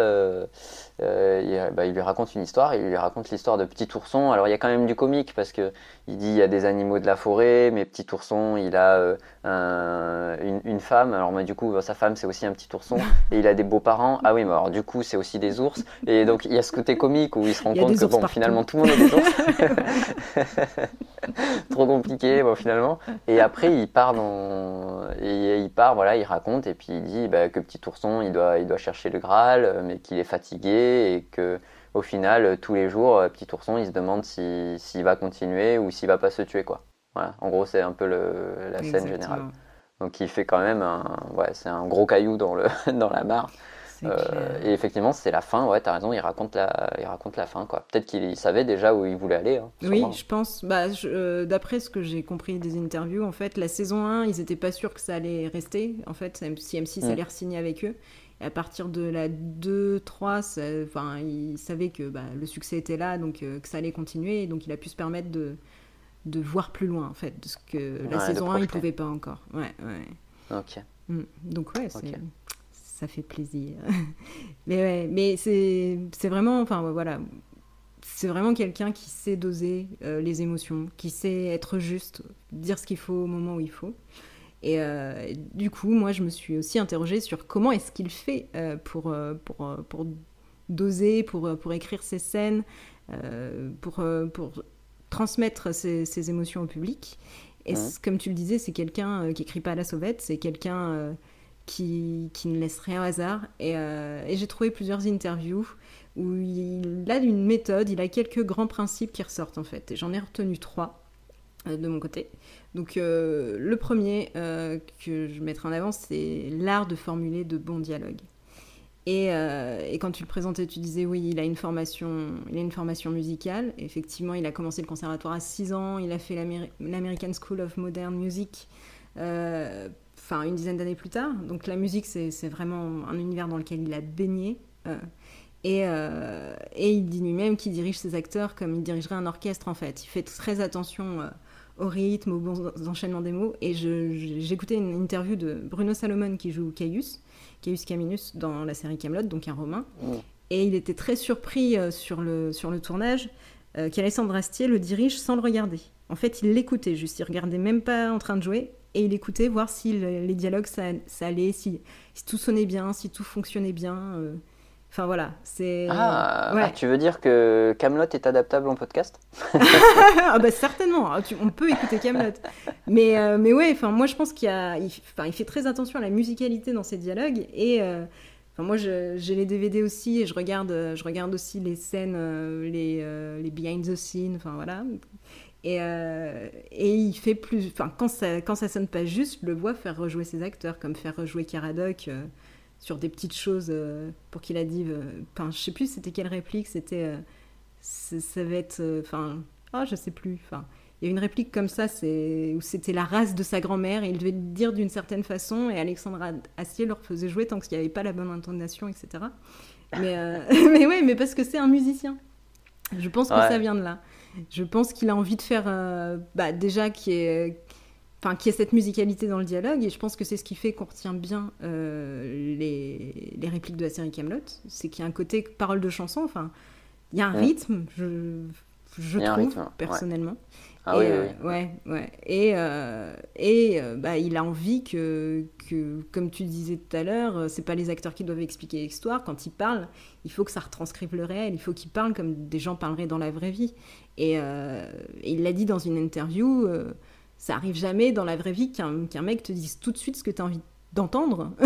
euh, bah, il, lui raconte une histoire, il lui raconte l'histoire de Petit Ourson. Alors il y a quand même du comique parce que il dit il y a des animaux de la forêt, mais Petit Ourson il a euh, une, femme. Alors mais du coup sa femme c'est aussi un petit ourson et il a des beaux parents. Ah oui mais alors du coup c'est aussi des ours. Et donc il y a ce côté comique où il se rend compte que bon finalement tout le monde est des ours. Trop compliqué bon finalement. Et après il part dans et il part voilà il raconte et puis il dit bah, que Petit Ourson il doit il doit chercher le Graal mais qu'il est fatigué et que au final tous les jours euh, petit ourson il se demande s'il va continuer ou s'il va pas se tuer quoi voilà en gros c'est un peu le, la scène générale donc il fait quand même un ouais c'est un gros caillou dans le dans la mare euh, et effectivement, c'est la fin. Ouais, t'as raison. Il raconte la, il raconte la fin, quoi. Peut-être qu'il savait déjà où il voulait aller. Hein, oui, je pense. Bah, euh, d'après ce que j'ai compris des interviews, en fait, la saison 1, ils étaient pas sûrs que ça allait rester. En fait, si M6 mm. allait signer avec eux à partir de la 2, 3, enfin, il savait que bah, le succès était là, donc euh, que ça allait continuer, et donc il a pu se permettre de, de voir plus loin, en fait, de ce que la saison 1, il ne pouvait pas encore. Ouais, ouais. Ok. Mm. Donc, ouais, ça fait plaisir. mais ouais, mais c'est vraiment, enfin, voilà, c'est vraiment quelqu'un qui sait doser euh, les émotions, qui sait être juste, dire ce qu'il faut au moment où il faut. Et euh, du coup, moi, je me suis aussi interrogée sur comment est-ce qu'il fait euh, pour, pour, pour, doser, pour, pour écrire ses scènes, pour, pour transmettre ses, émotions au public. Et comme tu le disais, c'est quelqu'un qui écrit pas à la sauvette, c'est quelqu'un qui, qui, ne laisse rien au hasard. Et, et j'ai trouvé plusieurs interviews où il a une méthode, il a quelques grands principes qui ressortent en fait. Et j'en ai retenu trois de mon côté. Donc euh, le premier euh, que je mettrai en avant, c'est l'art de formuler de bons dialogues. Et, euh, et, quand tu le présentais, tu disais oui, il a une formation, il a une formation musicale. effectivement, il a commencé le conservatoire à 6 ans, il a fait l'American School of Modern Music, enfin une dizaine d'années plus tard. Donc la musique, c'est vraiment un univers dans lequel il a baigné. Et, et, il dit lui-même qu'il dirige ses acteurs comme il dirigerait un orchestre en fait. Il fait très attention au rythme, aux bons enchaînements des mots. Et j'écoutais une interview de Bruno Salomon qui joue Caius, Caius Caminus dans la série Camelot, donc un romain. Mm. Et il était très surpris euh, sur, le, sur le tournage euh, qu'Alessandre Astier le dirige sans le regarder. En fait, il l'écoutait juste, il regardait même pas en train de jouer. et il écoutait voir si les dialogues ça, allait, si, tout sonnait bien, si tout fonctionnait bien. Euh. Enfin voilà, c'est. Ah, ah, tu veux dire que Camelot est adaptable en podcast? Ah bah certainement, ah, on peut écouter Camelot. mais euh, mais ouais, enfin moi je pense qu'il a, il, il, fait très attention à la musicalité dans ses dialogues et euh, moi j'ai les DVD aussi et je regarde je regarde aussi les scènes, les les behind the scenes, enfin voilà. Et, et il fait plus, enfin quand ça quand ça sonne pas juste, je le vois faire rejouer ses acteurs, comme faire rejouer Caradoc sur des petites choses euh, pour qu'il a dit. Euh, enfin, je sais plus c'était quelle réplique, c'était. Euh, ça va être. Enfin, oh, je sais plus. Enfin, il y a une réplique comme ça, c'est où c'était la race de sa grand-mère et il devait le dire d'une certaine façon et Alexandra Astier leur faisait jouer tant qu'il n'y avait pas la bonne intonation, etc. Mais, mais ouais, mais parce que c'est un musicien. Je pense que ça vient de là. Je pense qu'il a envie de faire, bah, déjà, qui est enfin qui a cette musicalité dans le dialogue et je pense que c'est ce qui fait qu'on retient bien euh, les, les, répliques de la série Camelot c'est qu'il y a un côté parole de chanson enfin il y a un rythme je, je trouve personnellement. Ah et, oui, euh, ouais ouais. Et euh, et bah il a envie que, que comme tu disais tout à l'heure c'est pas les acteurs qui doivent expliquer l'histoire. Quand ils parlent il faut que ça retranscrive le réel. Il faut qu'ils parlent comme des gens parleraient dans la vraie vie. Et, et il l'a dit dans une interview ça arrive jamais dans la vraie vie qu'un mec te dise tout de suite ce que tu as envie d'entendre.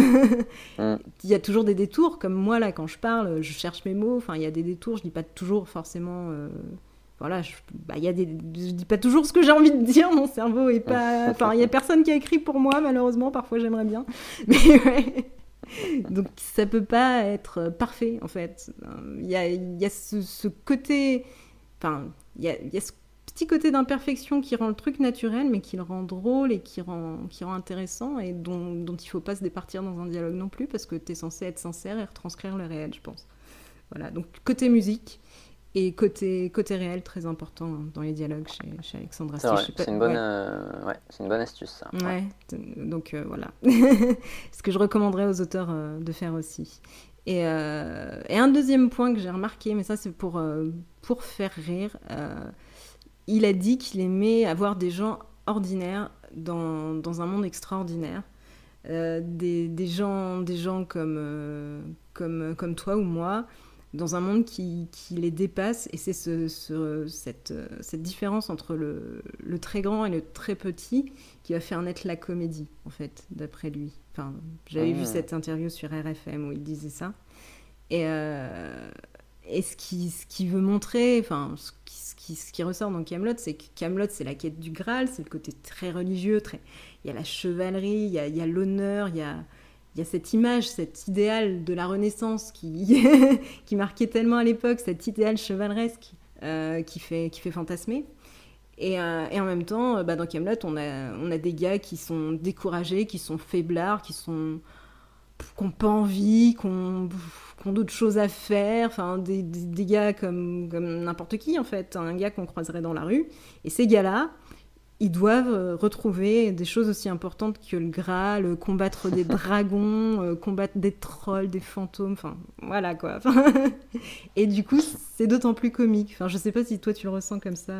Mm. Il y a toujours des détours, comme moi là quand je parle, je cherche mes mots, enfin il y a des détours, je dis pas toujours forcément... Euh, voilà, je, bah, y a des, je dis pas toujours ce que j'ai envie de dire, mon cerveau est pas... Enfin, il y a personne qui a écrit pour moi, malheureusement, parfois j'aimerais bien. Mais ouais. Donc ça peut pas être parfait, en fait. Il y a, y a ce, ce, côté... Enfin, il y a, y a ce petit côté d'imperfection qui rend le truc naturel, mais qui le rend drôle et qui rend, qui rend intéressant et dont, dont il faut pas se départir dans un dialogue non plus, parce que tu es censé être sincère et retranscrire le réel, je pense. Voilà, donc côté musique et côté, côté réel, très important dans les dialogues chez, chez Alexandra C'est une, bonne, euh, ouais. une bonne astuce, ça. Ouais, donc euh, voilà. Ce que je recommanderais aux auteurs euh, de faire aussi. Et, et, un deuxième point que j'ai remarqué, mais ça c'est pour, pour faire rire, il a dit qu'il aimait avoir des gens ordinaires dans, dans un monde extraordinaire. Euh, des, des, gens, des gens comme, euh, comme, comme toi ou moi, dans un monde qui, qui les dépasse. Et c'est ce, cette, cette, différence entre le, le, très grand et le très petit qui va faire naître la comédie, en fait, d'après lui. Enfin, J'avais vu ah. cette interview sur RFM où il disait ça. Et, euh, et ce qu'il ce qui veut montrer, enfin, ce qui, ce qui, ressort dans Camelot, c'est que Camelot, c'est la quête du Graal, c'est le côté très religieux, très... il y a la chevalerie, il y a, il y a l'honneur, il y a, il y a cette image, cet idéal de la Renaissance qui, qui marquait tellement à l'époque, cet idéal chevaleresque euh, qui, fait, qui fait fantasmer. Et, euh, et en même temps, euh, bah, dans Camelot, on a, on a des gars qui sont découragés, qui sont faiblards, qui sont qui n'ont pas envie, qui ont, d'autres choses à faire, enfin des, des, gars comme, comme n'importe qui en fait, un gars qu'on croiserait dans la rue. Et ces gars-là, ils doivent euh, retrouver des choses aussi importantes que le Graal, euh, combattre des dragons, euh, combattre des trolls, des fantômes, enfin voilà quoi. et du coup, c'est d'autant plus comique. Enfin, je sais pas si toi tu le ressens comme ça.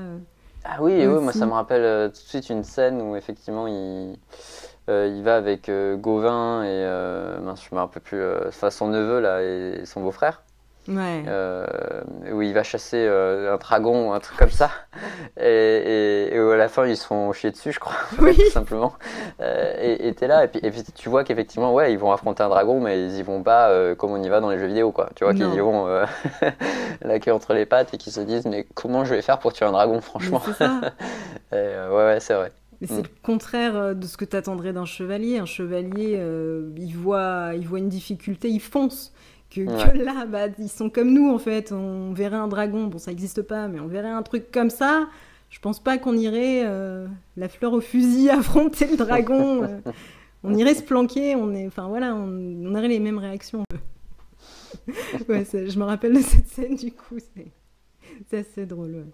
Ah oui, oui moi ça me rappelle tout de suite une scène où effectivement il il va avec euh, Gauvin et euh, mince, je me rappelle plus, enfin son neveu là et son beau-frère. Ouais. où il va chasser un dragon ou un truc comme ça. Et, et, à la fin, ils se font chier dessus, je crois, oui. tout simplement. et t'es là, et puis, et puis, tu vois qu'effectivement, ouais, ils vont affronter un dragon, mais ils y vont pas comme on y va dans les jeux vidéo, quoi. Tu vois qu'ils y vont la queue entre les pattes et qu'ils se disent, mais comment je vais faire pour tuer un dragon, franchement? ouais, ouais, c'est vrai. Mais c'est mm. le contraire euh, de ce que tu attendrais d'un chevalier. Un chevalier, euh, il, voit, il voit une difficulté, il fonce. Que, là, bah, ils sont comme nous en fait. On verrait un dragon, bon ça n'existe pas, mais on verrait un truc comme ça. Je pense pas qu'on irait euh, la fleur au fusil affronter le dragon. on irait se planquer. On est, enfin voilà, on, aurait les mêmes réactions. ouais, je me rappelle de cette scène du coup. C'est assez drôle.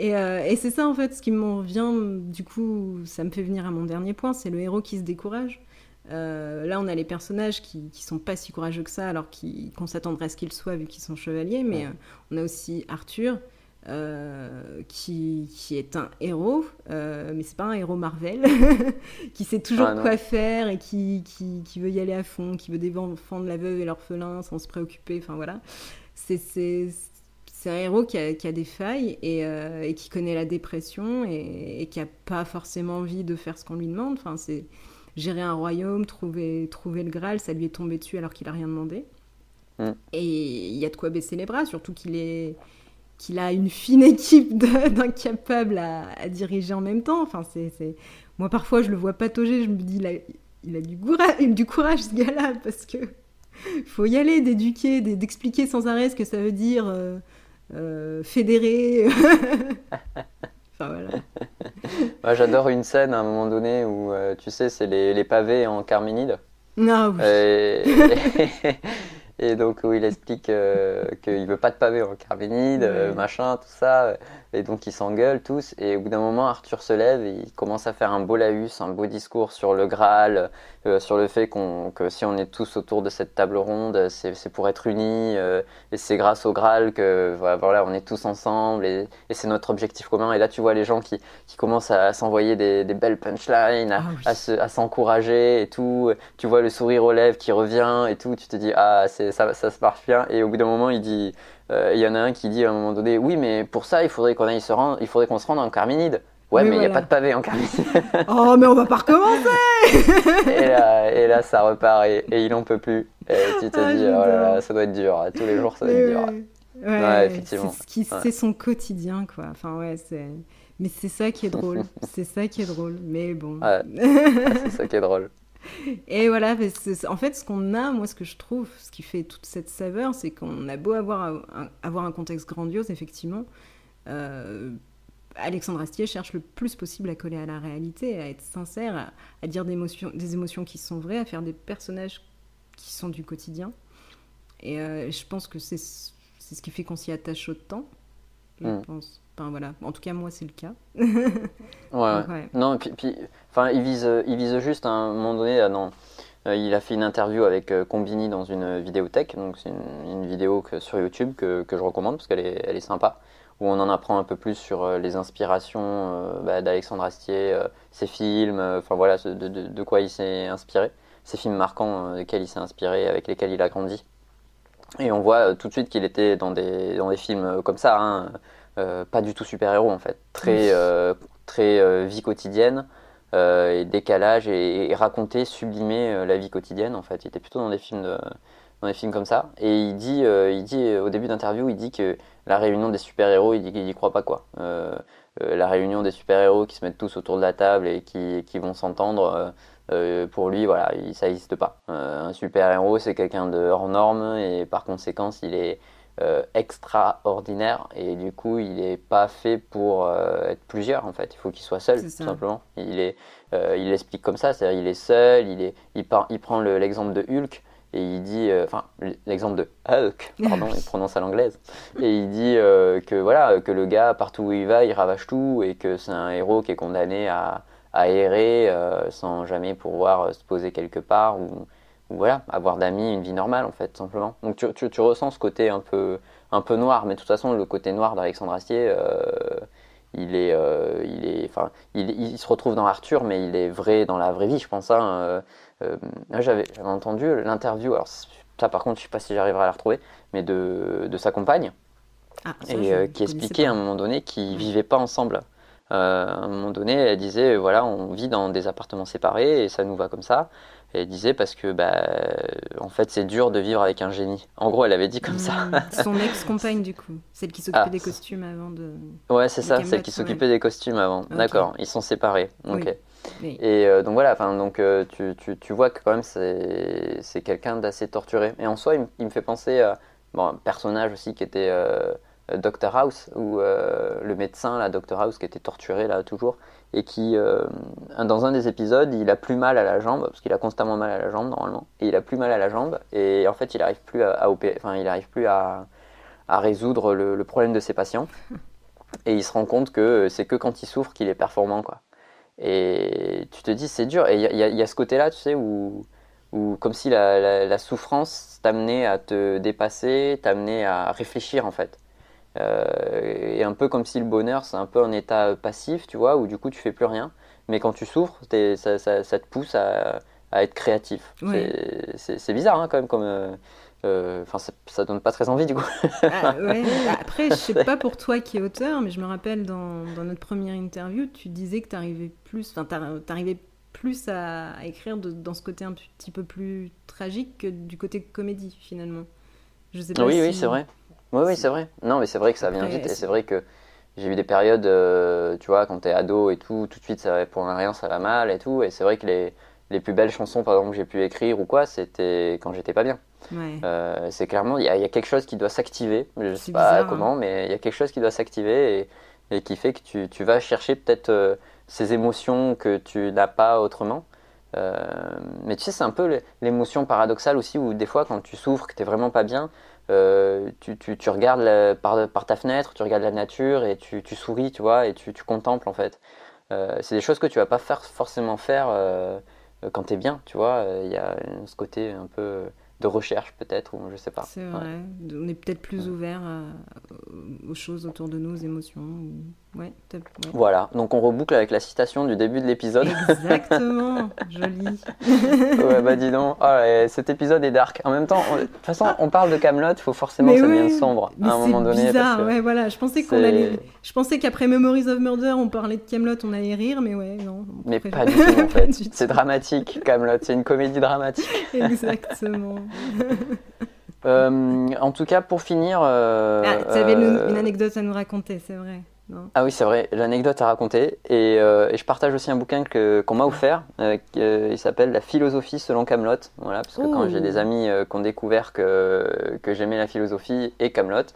Euh, et, c'est ça en fait ce qui m'en vient, du coup, ça me fait venir à mon dernier point, c'est le héros qui se décourage. Euh, là, on a les personnages qui, qui sont pas si courageux que ça, alors qu'on s'attendrait à ce qu'ils soient vu qu'ils sont chevaliers, mais euh, on a aussi Arthur, qui, qui, est un héros, mais c'est pas un héros Marvel, qui sait toujours ah, quoi faire et qui, qui, qui, veut y aller à fond, qui veut défendre la veuve et l'orphelin sans se préoccuper. Enfin voilà, c'est c'est un héros qui a, qui a, des failles et, et, qui connaît la dépression et, et qui a pas forcément envie de faire ce qu'on lui demande. Enfin, c'est gérer un royaume, trouver, trouver le Graal, ça lui est tombé dessus alors qu'il a rien demandé. Et il y a de quoi baisser les bras, surtout qu'il est qu'il a une fine équipe d'incapables à, à, diriger en même temps. Enfin, c'est, Moi, parfois, je le vois patauger, je me dis, il a, il a du, courage, du courage, ce gars-là, parce que faut y aller, d'éduquer, d'expliquer sans arrêt ce que ça veut dire euh, euh, fédérer. enfin, voilà. Moi, j'adore une scène à un moment donné où, euh, tu sais, c'est les, les, pavés en carminide. Non, oui. Et, et, donc, où il explique euh, qu'il veut pas de pavés en carminide, euh, machin, tout ça. Et donc ils s'engueulent tous. Et au bout d'un moment, Arthur se lève et il commence à faire un beau laïus, un beau discours sur le Graal, euh, sur le fait qu'on, que si on est tous autour de cette table ronde, c'est, c'est pour être unis. Euh, et c'est grâce au Graal que voilà, on est tous ensemble et, et, c'est notre objectif commun. Et là, tu vois les gens qui, qui commencent à, s'envoyer des, des, belles punchlines, à, ah à, s'encourager et tout. Tu vois le sourire aux lèvres qui revient et tout. Tu te dis, ah, c'est, ça, ça se marche bien. Et au bout d'un moment, il dit il y en a un qui dit à un moment donné, oui, mais pour ça, il faudrait qu'on aille se rendre, il faudrait qu'on se rende en Carminide. Ouais, mais il n'y a pas de pavé en Carminide. oh, mais on va pas recommencer et, là, et là, ça repart et, il n'en peut plus. Et tu te ah, dis, oh là là, ça doit être dur. Tous les jours, ça doit être dur. Ouais, effectivement. C'est son quotidien, quoi. Enfin, ouais, c'est. Mais c'est ça qui est drôle. c'est ça qui est drôle. Mais bon. c'est ça qui est drôle. Et voilà, en fait, ce qu'on a, moi, ce que je trouve, ce qui fait toute cette saveur, c'est qu'on a beau avoir un, avoir un contexte grandiose, effectivement. Euh, Alexandre Astier cherche le plus possible à coller à la réalité, à être sincère, à, dire des émotions, des émotions qui sont vraies, à faire des personnages qui sont du quotidien. Et euh, je pense que c'est ce qui fait qu'on s'y attache autant, je mm. pense voilà. En tout cas, moi, c'est le cas. ouais, Non, puis, il vise, il vise juste à un moment donné. non, euh, il a fait une interview avec euh, Combini dans une vidéothèque. Donc, c'est une, vidéo que, sur YouTube que, que je recommande parce qu'elle est, elle est sympa. Où on en apprend un peu plus sur euh, les inspirations bah, d'Alexandre Astier, ses films, enfin voilà, de, de, de, quoi il s'est inspiré. Ses films marquants desquels il s'est inspiré, avec lesquels il a grandi. Et on voit tout de suite qu'il était dans des, dans des films comme ça. Hein, euh, pas du tout super-héros en fait, très, euh, très euh, vie quotidienne et décalage et, raconter, sublimer la vie quotidienne en fait. Il était plutôt dans des films de, dans des films comme ça. Et il dit, il dit au début d'interview, il dit que la réunion des super-héros, il dit qu'il n'y croit pas quoi. la réunion des super-héros qui se mettent tous autour de la table et qui, qui vont s'entendre, pour lui, voilà, ça n'existe pas. un super-héros, c'est quelqu'un de hors norme et par conséquent, il est euh, extraordinaire. Et du coup il n'est pas fait pour euh, être plusieurs en fait. Il faut qu'il soit seul tout simplement. Il est euh, il explique comme ça. C'est-à-dire il est seul il est il, il prend l'exemple de Hulk et il dit enfin l'exemple de Hulk pardon il prononce à l'anglaise. Et il dit que voilà que le gars partout où il va il ravage tout et que c'est un héros qui est condamné à, à errer sans jamais pouvoir se poser quelque part ou voilà, avoir d'amis, une vie normale en fait, simplement. Donc tu, tu, tu, ressens ce côté un peu, un peu noir, mais de toute façon, le côté noir d'Alexandre Astier, euh, il, est, euh, il, est, enfin, il, il, se retrouve dans Arthur, mais il est vrai dans la vraie vie, je pense. Hein. Euh, j'avais entendu l'interview, alors ça par contre, je sais pas si j'arriverai à la retrouver, mais de, de sa compagne, ah, et qui expliquait à un moment donné qu'ils vivaient pas ensemble. à un moment donné, elle disait voilà, on vit dans des appartements séparés et ça nous va comme ça. Et elle disait parce que, bah, en fait, c'est dur de vivre avec un génie. En gros, elle avait dit comme ça. Son ex-compagne, du coup. Celle qui s'occupait ah. des costumes avant de. Ouais, c'est ça, celle qui s'occupait des costumes avant. D'accord, ils sont séparés. Ok. Et euh, donc voilà, enfin, donc, euh, tu, tu, tu, vois que quand même c'est quelqu'un d'assez torturé. Et en soi, il, me fait penser à bon, un personnage aussi qui était euh, Dr House, ou le médecin, là, Dr House, qui était torturé là toujours et qui, euh, dans un des épisodes, il a plus mal à la jambe, parce qu'il a constamment mal à la jambe normalement, et il a plus mal à la jambe, et en fait il n'arrive plus à, enfin, il arrive plus à, à résoudre le, problème de ses patients, et il se rend compte que c'est que quand il souffre qu'il est performant, quoi. Et tu te dis c'est dur, et il y, y, a ce côté-là, tu sais, où, où comme si la, la, la souffrance t'amenait à te dépasser, t'amenait à réfléchir en fait. Et un peu comme si le bonheur, c'est un peu un état passif, tu vois, où du coup tu fais plus rien. Mais quand tu souffres, ça, ça, ça, te pousse à, à être créatif. C'est bizarre hein, quand même comme euh, enfin, ça, donne pas très envie du coup. Ah, bah, après, je sais pas pour toi qui es auteur, mais je me rappelle dans, notre première interview, tu disais que tu arrivais plus, enfin, t'arrivais plus à, écrire dans ce côté un petit peu plus tragique que du côté comédie finalement. Je sais pas oui, oui, c'est vrai. Oui, oui, c'est vrai. Non, mais c'est vrai que ça vient vite et c'est vrai que j'ai eu des périodes, euh, tu vois, quand t'es ado et tout, tout de suite, ça, pour rien, ça va mal et tout. Et c'est vrai que les, les plus belles chansons, par exemple, que j'ai pu écrire ou quoi, c'était quand j'étais pas bien. Euh, c'est clairement, il y, a quelque chose qui doit s'activer. Je sais pas comment, mais il y a quelque chose qui doit s'activer et, qui fait que tu, tu vas chercher peut-être euh, ces émotions que tu n'as pas autrement. Mais tu sais, c'est un peu l'émotion paradoxale aussi où des fois, quand tu souffres, que tu vraiment pas bien, tu, tu, tu, regardes par, par, ta fenêtre, tu regardes la nature et tu, souris, tu vois, et tu, contemples en fait. c'est des choses que tu vas pas faire, forcément faire quand tu es bien, tu vois. Il y a ce côté un peu de recherche peut-être, ou je sais pas. C'est vrai, on est peut-être plus ouvert aux choses autour de nous, aux émotions. Ouais, Voilà, donc on reboucle avec la citation du début de l'épisode. Exactement, joli. ouais, bah dis donc, oh, cet épisode est dark. En même temps, de toute façon, on parle de Camelot, il faut forcément que ça devienne sombre à un moment donné. C'est bizarre, ouais, voilà. Je pensais qu'on allait. Je pensais qu'après Memories of Murder, on parlait de Camelot, on allait rire, mais ouais, non. Mais pas du tout, en fait. C'est dramatique, Camelot. C'est une comédie dramatique. Exactement. Euh, en tout cas, pour finir. Euh, ah, tu avais une, euh, anecdote à nous raconter, c'est vrai ah oui, c'est vrai, l'anecdote à raconter. Et, et, je partage aussi un bouquin qu'on m'a offert. Il s'appelle La philosophie selon Camelot. Voilà, parce que quand j'ai des amis qui ont découvert que, que j'aimais la philosophie et Camelot,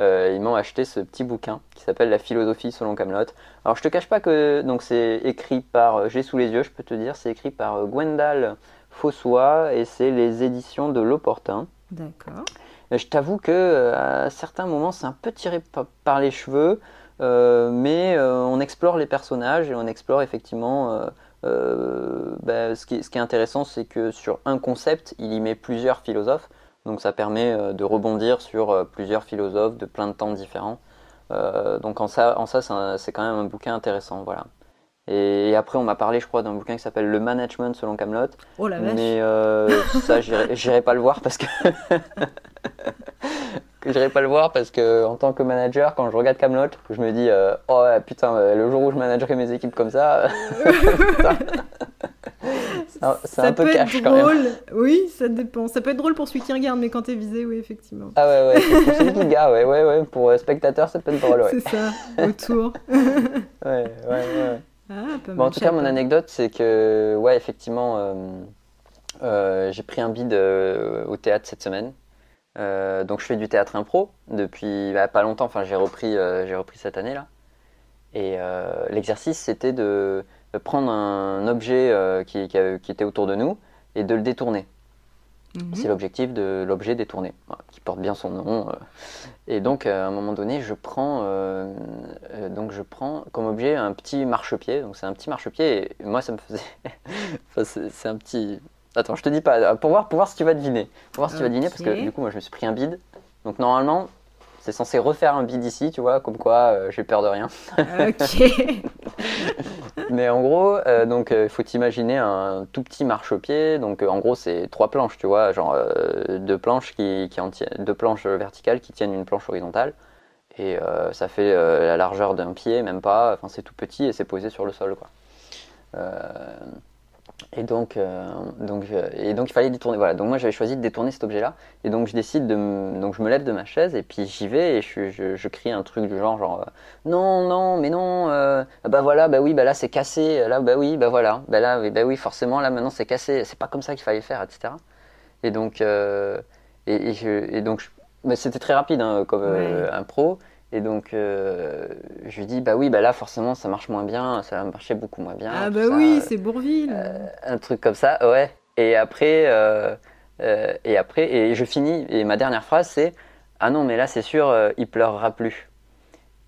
ils m'ont acheté ce petit bouquin qui s'appelle La philosophie selon Camelot. Alors je te cache pas que donc c'est écrit par, j'ai sous les yeux, je peux te dire, c'est écrit par Gwendal Fossois et c'est les éditions de L'Opportun. D'accord. Je t'avoue que à certains moments c'est un peu tiré par les cheveux. Euh, mais euh, on explore les personnages et on explore effectivement euh, bah, ce, qui, ce, qui, est intéressant, c'est que sur un concept, il y met plusieurs philosophes. Donc ça permet de rebondir sur plusieurs philosophes de plein de temps différents. donc en ça, en ça c'est quand même un bouquin intéressant. Voilà. Et, après, on m'a parlé, je crois, d'un bouquin qui s'appelle Le Management selon Camelot. Oh la vache. Mais ça, j'irai pas le voir parce que j'irai pas le voir parce que en tant que manager, quand je regarde Camelot, je me dis euh, oh putain, euh, le jour où je managerai mes équipes comme ça, c'est un, peu cash quand même. Oui, ça dépend. Ça peut être drôle pour celui qui regarde, mais quand t'es visé, oui, effectivement. Ah ouais, ouais. Pour celui qui gars, ouais, ouais, ouais. Pour euh, spectateur, ça peut être drôle, ouais. C'est ça, autour. ouais, ouais, ouais. Ah, bon, en tout cas, mon anecdote, c'est que, ouais, effectivement, j'ai pris un bid au théâtre cette semaine. Euh, donc je fais du théâtre impro depuis bah, pas longtemps, enfin j'ai repris, euh, j'ai repris cette année là. Et euh, l'exercice c'était de, prendre un objet qui, était autour de nous et de le détourner. Mhm. C'est l'objectif de l'objet détourné, qui porte bien son nom. Et donc à un moment donné, je prends, donc je prends comme objet un petit marchepied. Donc c'est un petit marchepied et moi ça me faisait, c'est un petit Attends, je te dis pas, pour voir, pour voir si tu vas deviner. Pour voir si tu vas deviner, parce que du coup, moi, je me suis pris un bide. Donc, normalement, c'est censé refaire un bide ici, tu vois, comme quoi euh, j'ai peur de rien. Ok. Mais en gros, euh, donc, il euh, faut t'imaginer un tout petit marchepied. Donc, en gros, c'est trois planches, tu vois, genre deux planches qui, qui en deux planches verticales qui tiennent une planche horizontale. Et ça fait la largeur d'un pied, même pas. Enfin, c'est tout petit et c'est posé sur le sol, quoi. Et donc, euh, donc, et donc il fallait détourner. Voilà. Donc moi j'avais choisi de détourner cet objet-là. Et donc je décide de, donc je me lève de ma chaise et puis j'y vais et je, je, je, crie un truc du genre genre euh, non non mais non euh, bah voilà bah oui bah là c'est cassé là bah oui bah voilà bah là bah oui forcément là maintenant c'est cassé c'est pas comme ça qu'il fallait faire etc. Et donc et, et, je, et donc c'était très rapide hein, comme un pro. Et donc, euh, je lui dis, bah oui, bah là, forcément, ça marche moins bien, ça va marcher beaucoup moins bien. Ah, bah oui, c'est Bourville. Euh, un truc comme ça, ouais. Et après, euh, et après, et je finis, et ma dernière phrase, c'est, ah non, mais là, c'est sûr, il pleurera plus.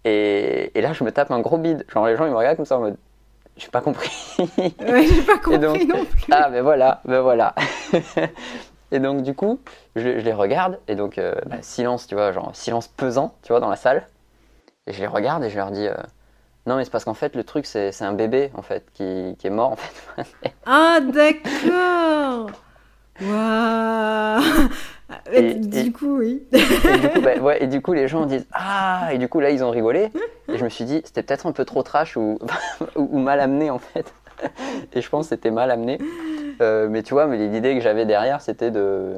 Et, et, là, je me tape un gros bide. Genre, les gens, ils me regardent comme ça en mode, j'ai pas compris. ouais, j'ai pas compris non plus. Ah, ben voilà, ben voilà. Et donc, du coup, je, je les regarde, et donc, euh, bah, silence, tu vois, genre silence pesant, tu vois, dans la salle. Et je les regarde et je leur dis euh, Non, mais c'est parce qu'en fait, le truc, c'est c'est un bébé, en fait, qui, qui est mort, en fait. Ah, d'accord Waouh Et- Du coup, oui. et, du coup, bah, ouais, et du coup, les gens disent Ah Et du coup, là, ils ont rigolé. Et je me suis dit C'était peut-être un peu trop trash ou, ou, ou mal amené, en fait. Et je pense que c'était mal amené. Euh, mais tu vois, mais l'idée que j'avais derrière, c'était de.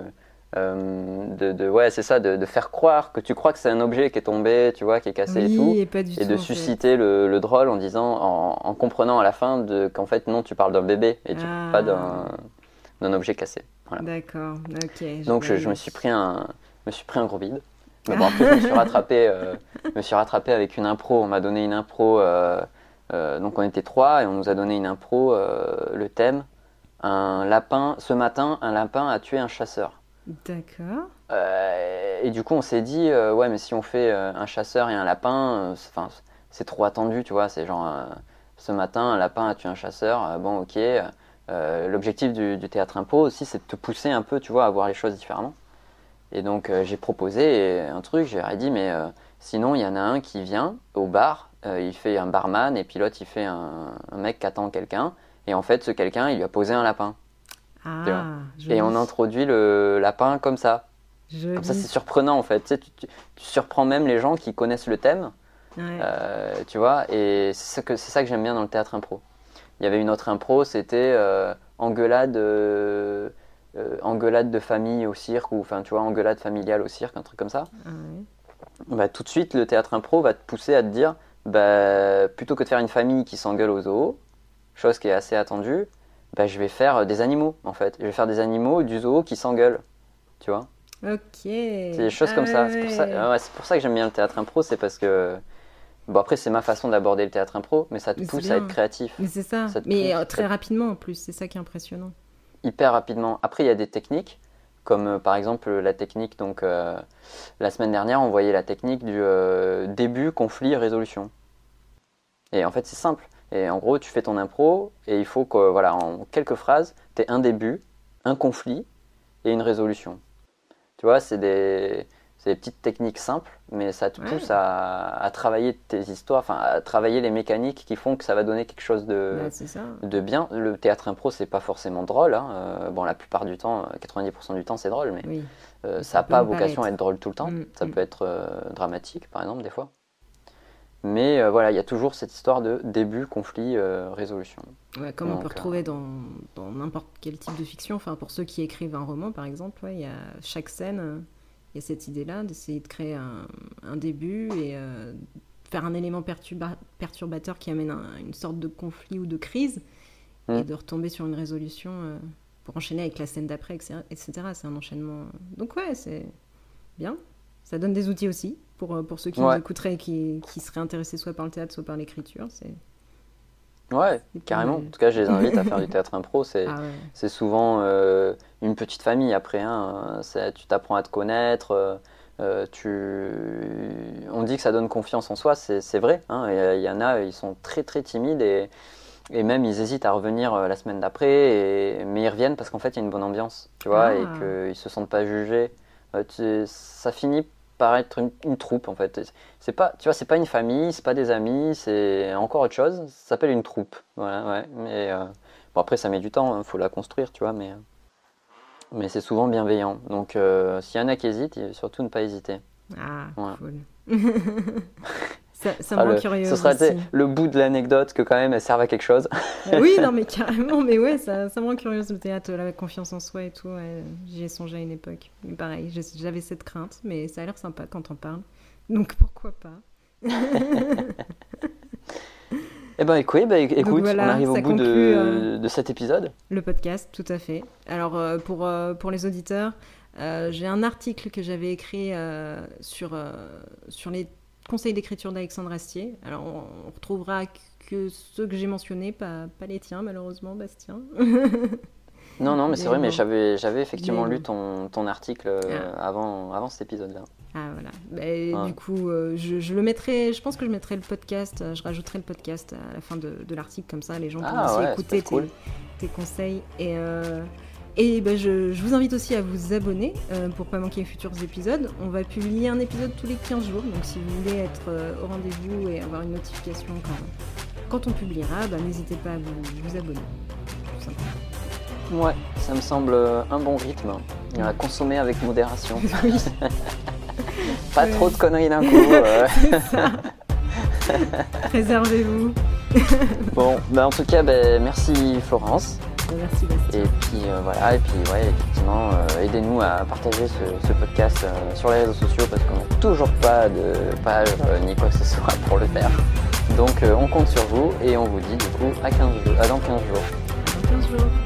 euh, de, de- ouais, c'est ça, de, de faire croire que tu crois que c'est un objet qui est tombé, tu vois, qui est cassé et tout. Et pas du et tout. de susciter le, le drôle en disant, en, en comprenant à la fin qu'en fait non, tu parles d'un bébé et tu Ah. pas d'un objet cassé. Voilà. D'accord, ok. Donc je, me suis pris un, me suis pris un gros vide. Mais bon après je me suis rattrapé, euh, me suis rattrapé avec une impro. On m'a donné une impro. euh, donc on était trois et on nous a donné une impro. euh, le thème, un lapin. Ce matin, un lapin a tué un chasseur. D'accord. Euh, et du coup, on s'est dit, euh, ouais, mais si on fait euh, un chasseur et un lapin, c'est- trop attendu, tu vois. C'est genre, ce matin, un lapin a tué un chasseur. bon, ok. L'objectif du, du théâtre impro aussi, c'est de te pousser un peu, tu vois, à voir les choses différemment. Et donc, j'ai proposé un truc. J'ai dit, mais sinon, il y en a un qui vient au bar, euh, il fait un barman, et puis l'autre, il fait un, un mec qui attend quelqu'un. Et en fait, ce quelqu'un, il lui a posé un lapin. Ah. Et on introduit le lapin comme ça. Joli. Comme ça, c'est surprenant en fait. Tu, sais, tu, tu- tu surprends même les gens qui connaissent le thème, Ouais. euh, tu vois. Et c'est ça que, j'aime bien dans le théâtre impro. Il y avait une autre impro, c'était euh, engueulade, euh, engueulade de famille au cirque, ou enfin, tu vois, engueulade familiale au cirque, un truc comme ça. Ah ouais. Bah, tout de suite, le théâtre impro va te pousser à te dire, bah, plutôt que de faire une famille qui s'engueule au zoo, chose qui est assez attendue, bah, je vais faire euh, des animaux en fait. Je vais faire des animaux du zoo qui s'engueulent, tu vois. Ok. C'est des choses comme ça. C'est pour ça, Ah ouais, c'est pour ça que j'aime bien le théâtre impro, c'est parce que. Bon, après, c'est ma façon d'aborder le théâtre impro, mais ça te Mais pousse à être créatif Mais c'est ça. Ça Mais pousse, euh, très ça rapidement en plus, c'est ça qui est impressionnant. hyper rapidement. Après, il y a des techniques, comme euh, par exemple la technique. Donc, euh, la semaine dernière, on voyait la technique du euh, début, conflit, résolution. Et en fait, c'est simple. Et en gros, tu fais ton impro, et il faut que, voilà, en quelques phrases, tu aies un début, un conflit et une résolution. Tu vois, c'est des, c'est des petites techniques simples, mais ça te Ouais. pousse à, à travailler tes histoires, enfin, à travailler les mécaniques qui font que ça va donner quelque chose de, Bah, de bien. Le théâtre impro, c'est pas forcément drôle. hein. Euh, bon, la plupart du temps, euh, 90% du temps, c'est drôle, mais Oui. euh, Ça n'a pas vocation à être drôle tout le temps. Mm, Ça mm. peut être euh, dramatique, par exemple, des fois. Mais euh, voilà, il y a toujours cette histoire de début, conflit, euh, résolution. Ouais, comme on peut euh, retrouver dans dans n'importe quel type de fiction. Enfin, pour ceux qui écrivent un roman, par exemple, il y a chaque scène, euh, il y a cette idée-là d'essayer de créer un, un début et euh, faire un élément perturba- perturbateur qui amène un- une sorte de conflit ou de crise et Mm. de retomber sur une résolution euh, pour enchaîner avec la scène d'après, etc. C'est un enchaînement. Donc ouais, c'est bien. Ça donne des outils aussi pour, euh, pour ceux qui Ouais. nous écouteraient et qui, qui seraient intéressés soit par le théâtre, soit par l'écriture. C'est Ouais, carrément. En tout cas, je les invite à faire du théâtre impro. C'est Ah ouais. souvent euh, une petite famille après. Hein. Tu t'apprends à te connaître. euh, euh, tu... On dit que ça donne confiance en soi, c'est c'est vrai. hein. Il y il y, en a, ils sont très très timides et, et même ils hésitent à revenir la semaine d'après. Mais ils reviennent parce qu'en fait, il y a une bonne ambiance, tu vois, Ah. et qu'ils se sentent pas jugés. Euh, tu- Ça finit par être une, une troupe en fait. C'est pas, tu vois, c'est pas une famille, c'est pas des amis, c'est encore autre chose. Ça s'appelle une troupe. Voilà, ouais. Mais euh, bon, après, ça met du temps, il faut la construire, tu vois, mais, mais c'est souvent bienveillant. Donc, euh, s'il y en a qui hésitent, surtout ne pas hésiter. Ah, Ouais. cool. ça ça Ah, me rend le, curieuse ce sera aussi. le bout de l'anecdote que quand même elle serve à quelque chose. oui, non, mais carrément, mais ouais, ça, ça me rend curieuse le théâtre, la confiance en soi et tout. ouais. J'y ai songé à une époque. Mais pareil, j'avais cette crainte, mais ça a l'air sympa quand on parle. Donc pourquoi pas? Eh ben écoute, bah, écoute voilà, on arrive au bout de, euh, de cet épisode. Le podcast, tout à fait. Alors, euh, pour, euh, pour les auditeurs, euh, j'ai un article que j'avais écrit euh, sur, euh, sur les conseils d'écriture d'Alexandre Astier. Alors, on, on retrouvera que ceux que j'ai mentionnés, pas, pas les tiens, malheureusement, Bastien. Non, non, mais c'est vrai, mais j'avais, j'avais effectivement Mais lu ton, ton article euh, Ah. avant, avant cet épisode-là. Ah voilà. Bah, Ouais. Du coup, euh, je, je le mettrai. Je pense que je mettrai le podcast. euh, je rajouterai le podcast à la fin de, de l'article comme ça, les gens pourront Ah aussi ouais, ça peut écouter cool. tes, tes conseils. Et, euh, Et ben, je, je, vous invite aussi à vous abonner euh, pour pas manquer les futurs épisodes. On va publier un épisode tous les 15 jours, donc si vous voulez être euh, au rendez-vous et avoir une notification quand, quand on publiera, ben, n'hésitez pas à vous, vous abonner. Tout simplement. Ouais, ça me semble un bon rythme. À consommer avec modération. pas Ouais. trop de conneries d'un coup. euh. Préservez-vous. Bon, bah en tout cas, ben, merci Florence. Ben, Merci Bastien. Et puis euh, voilà, et puis ouais, effectivement, euh, aidez-nous à partager ce, ce podcast euh, sur les réseaux sociaux parce qu'on n'a toujours pas de page euh, ni quoi que ce soit pour le faire. Donc euh, on compte sur vous et on vous dit du coup à 15 jours, à dans 15 jours. Dans 15 jours.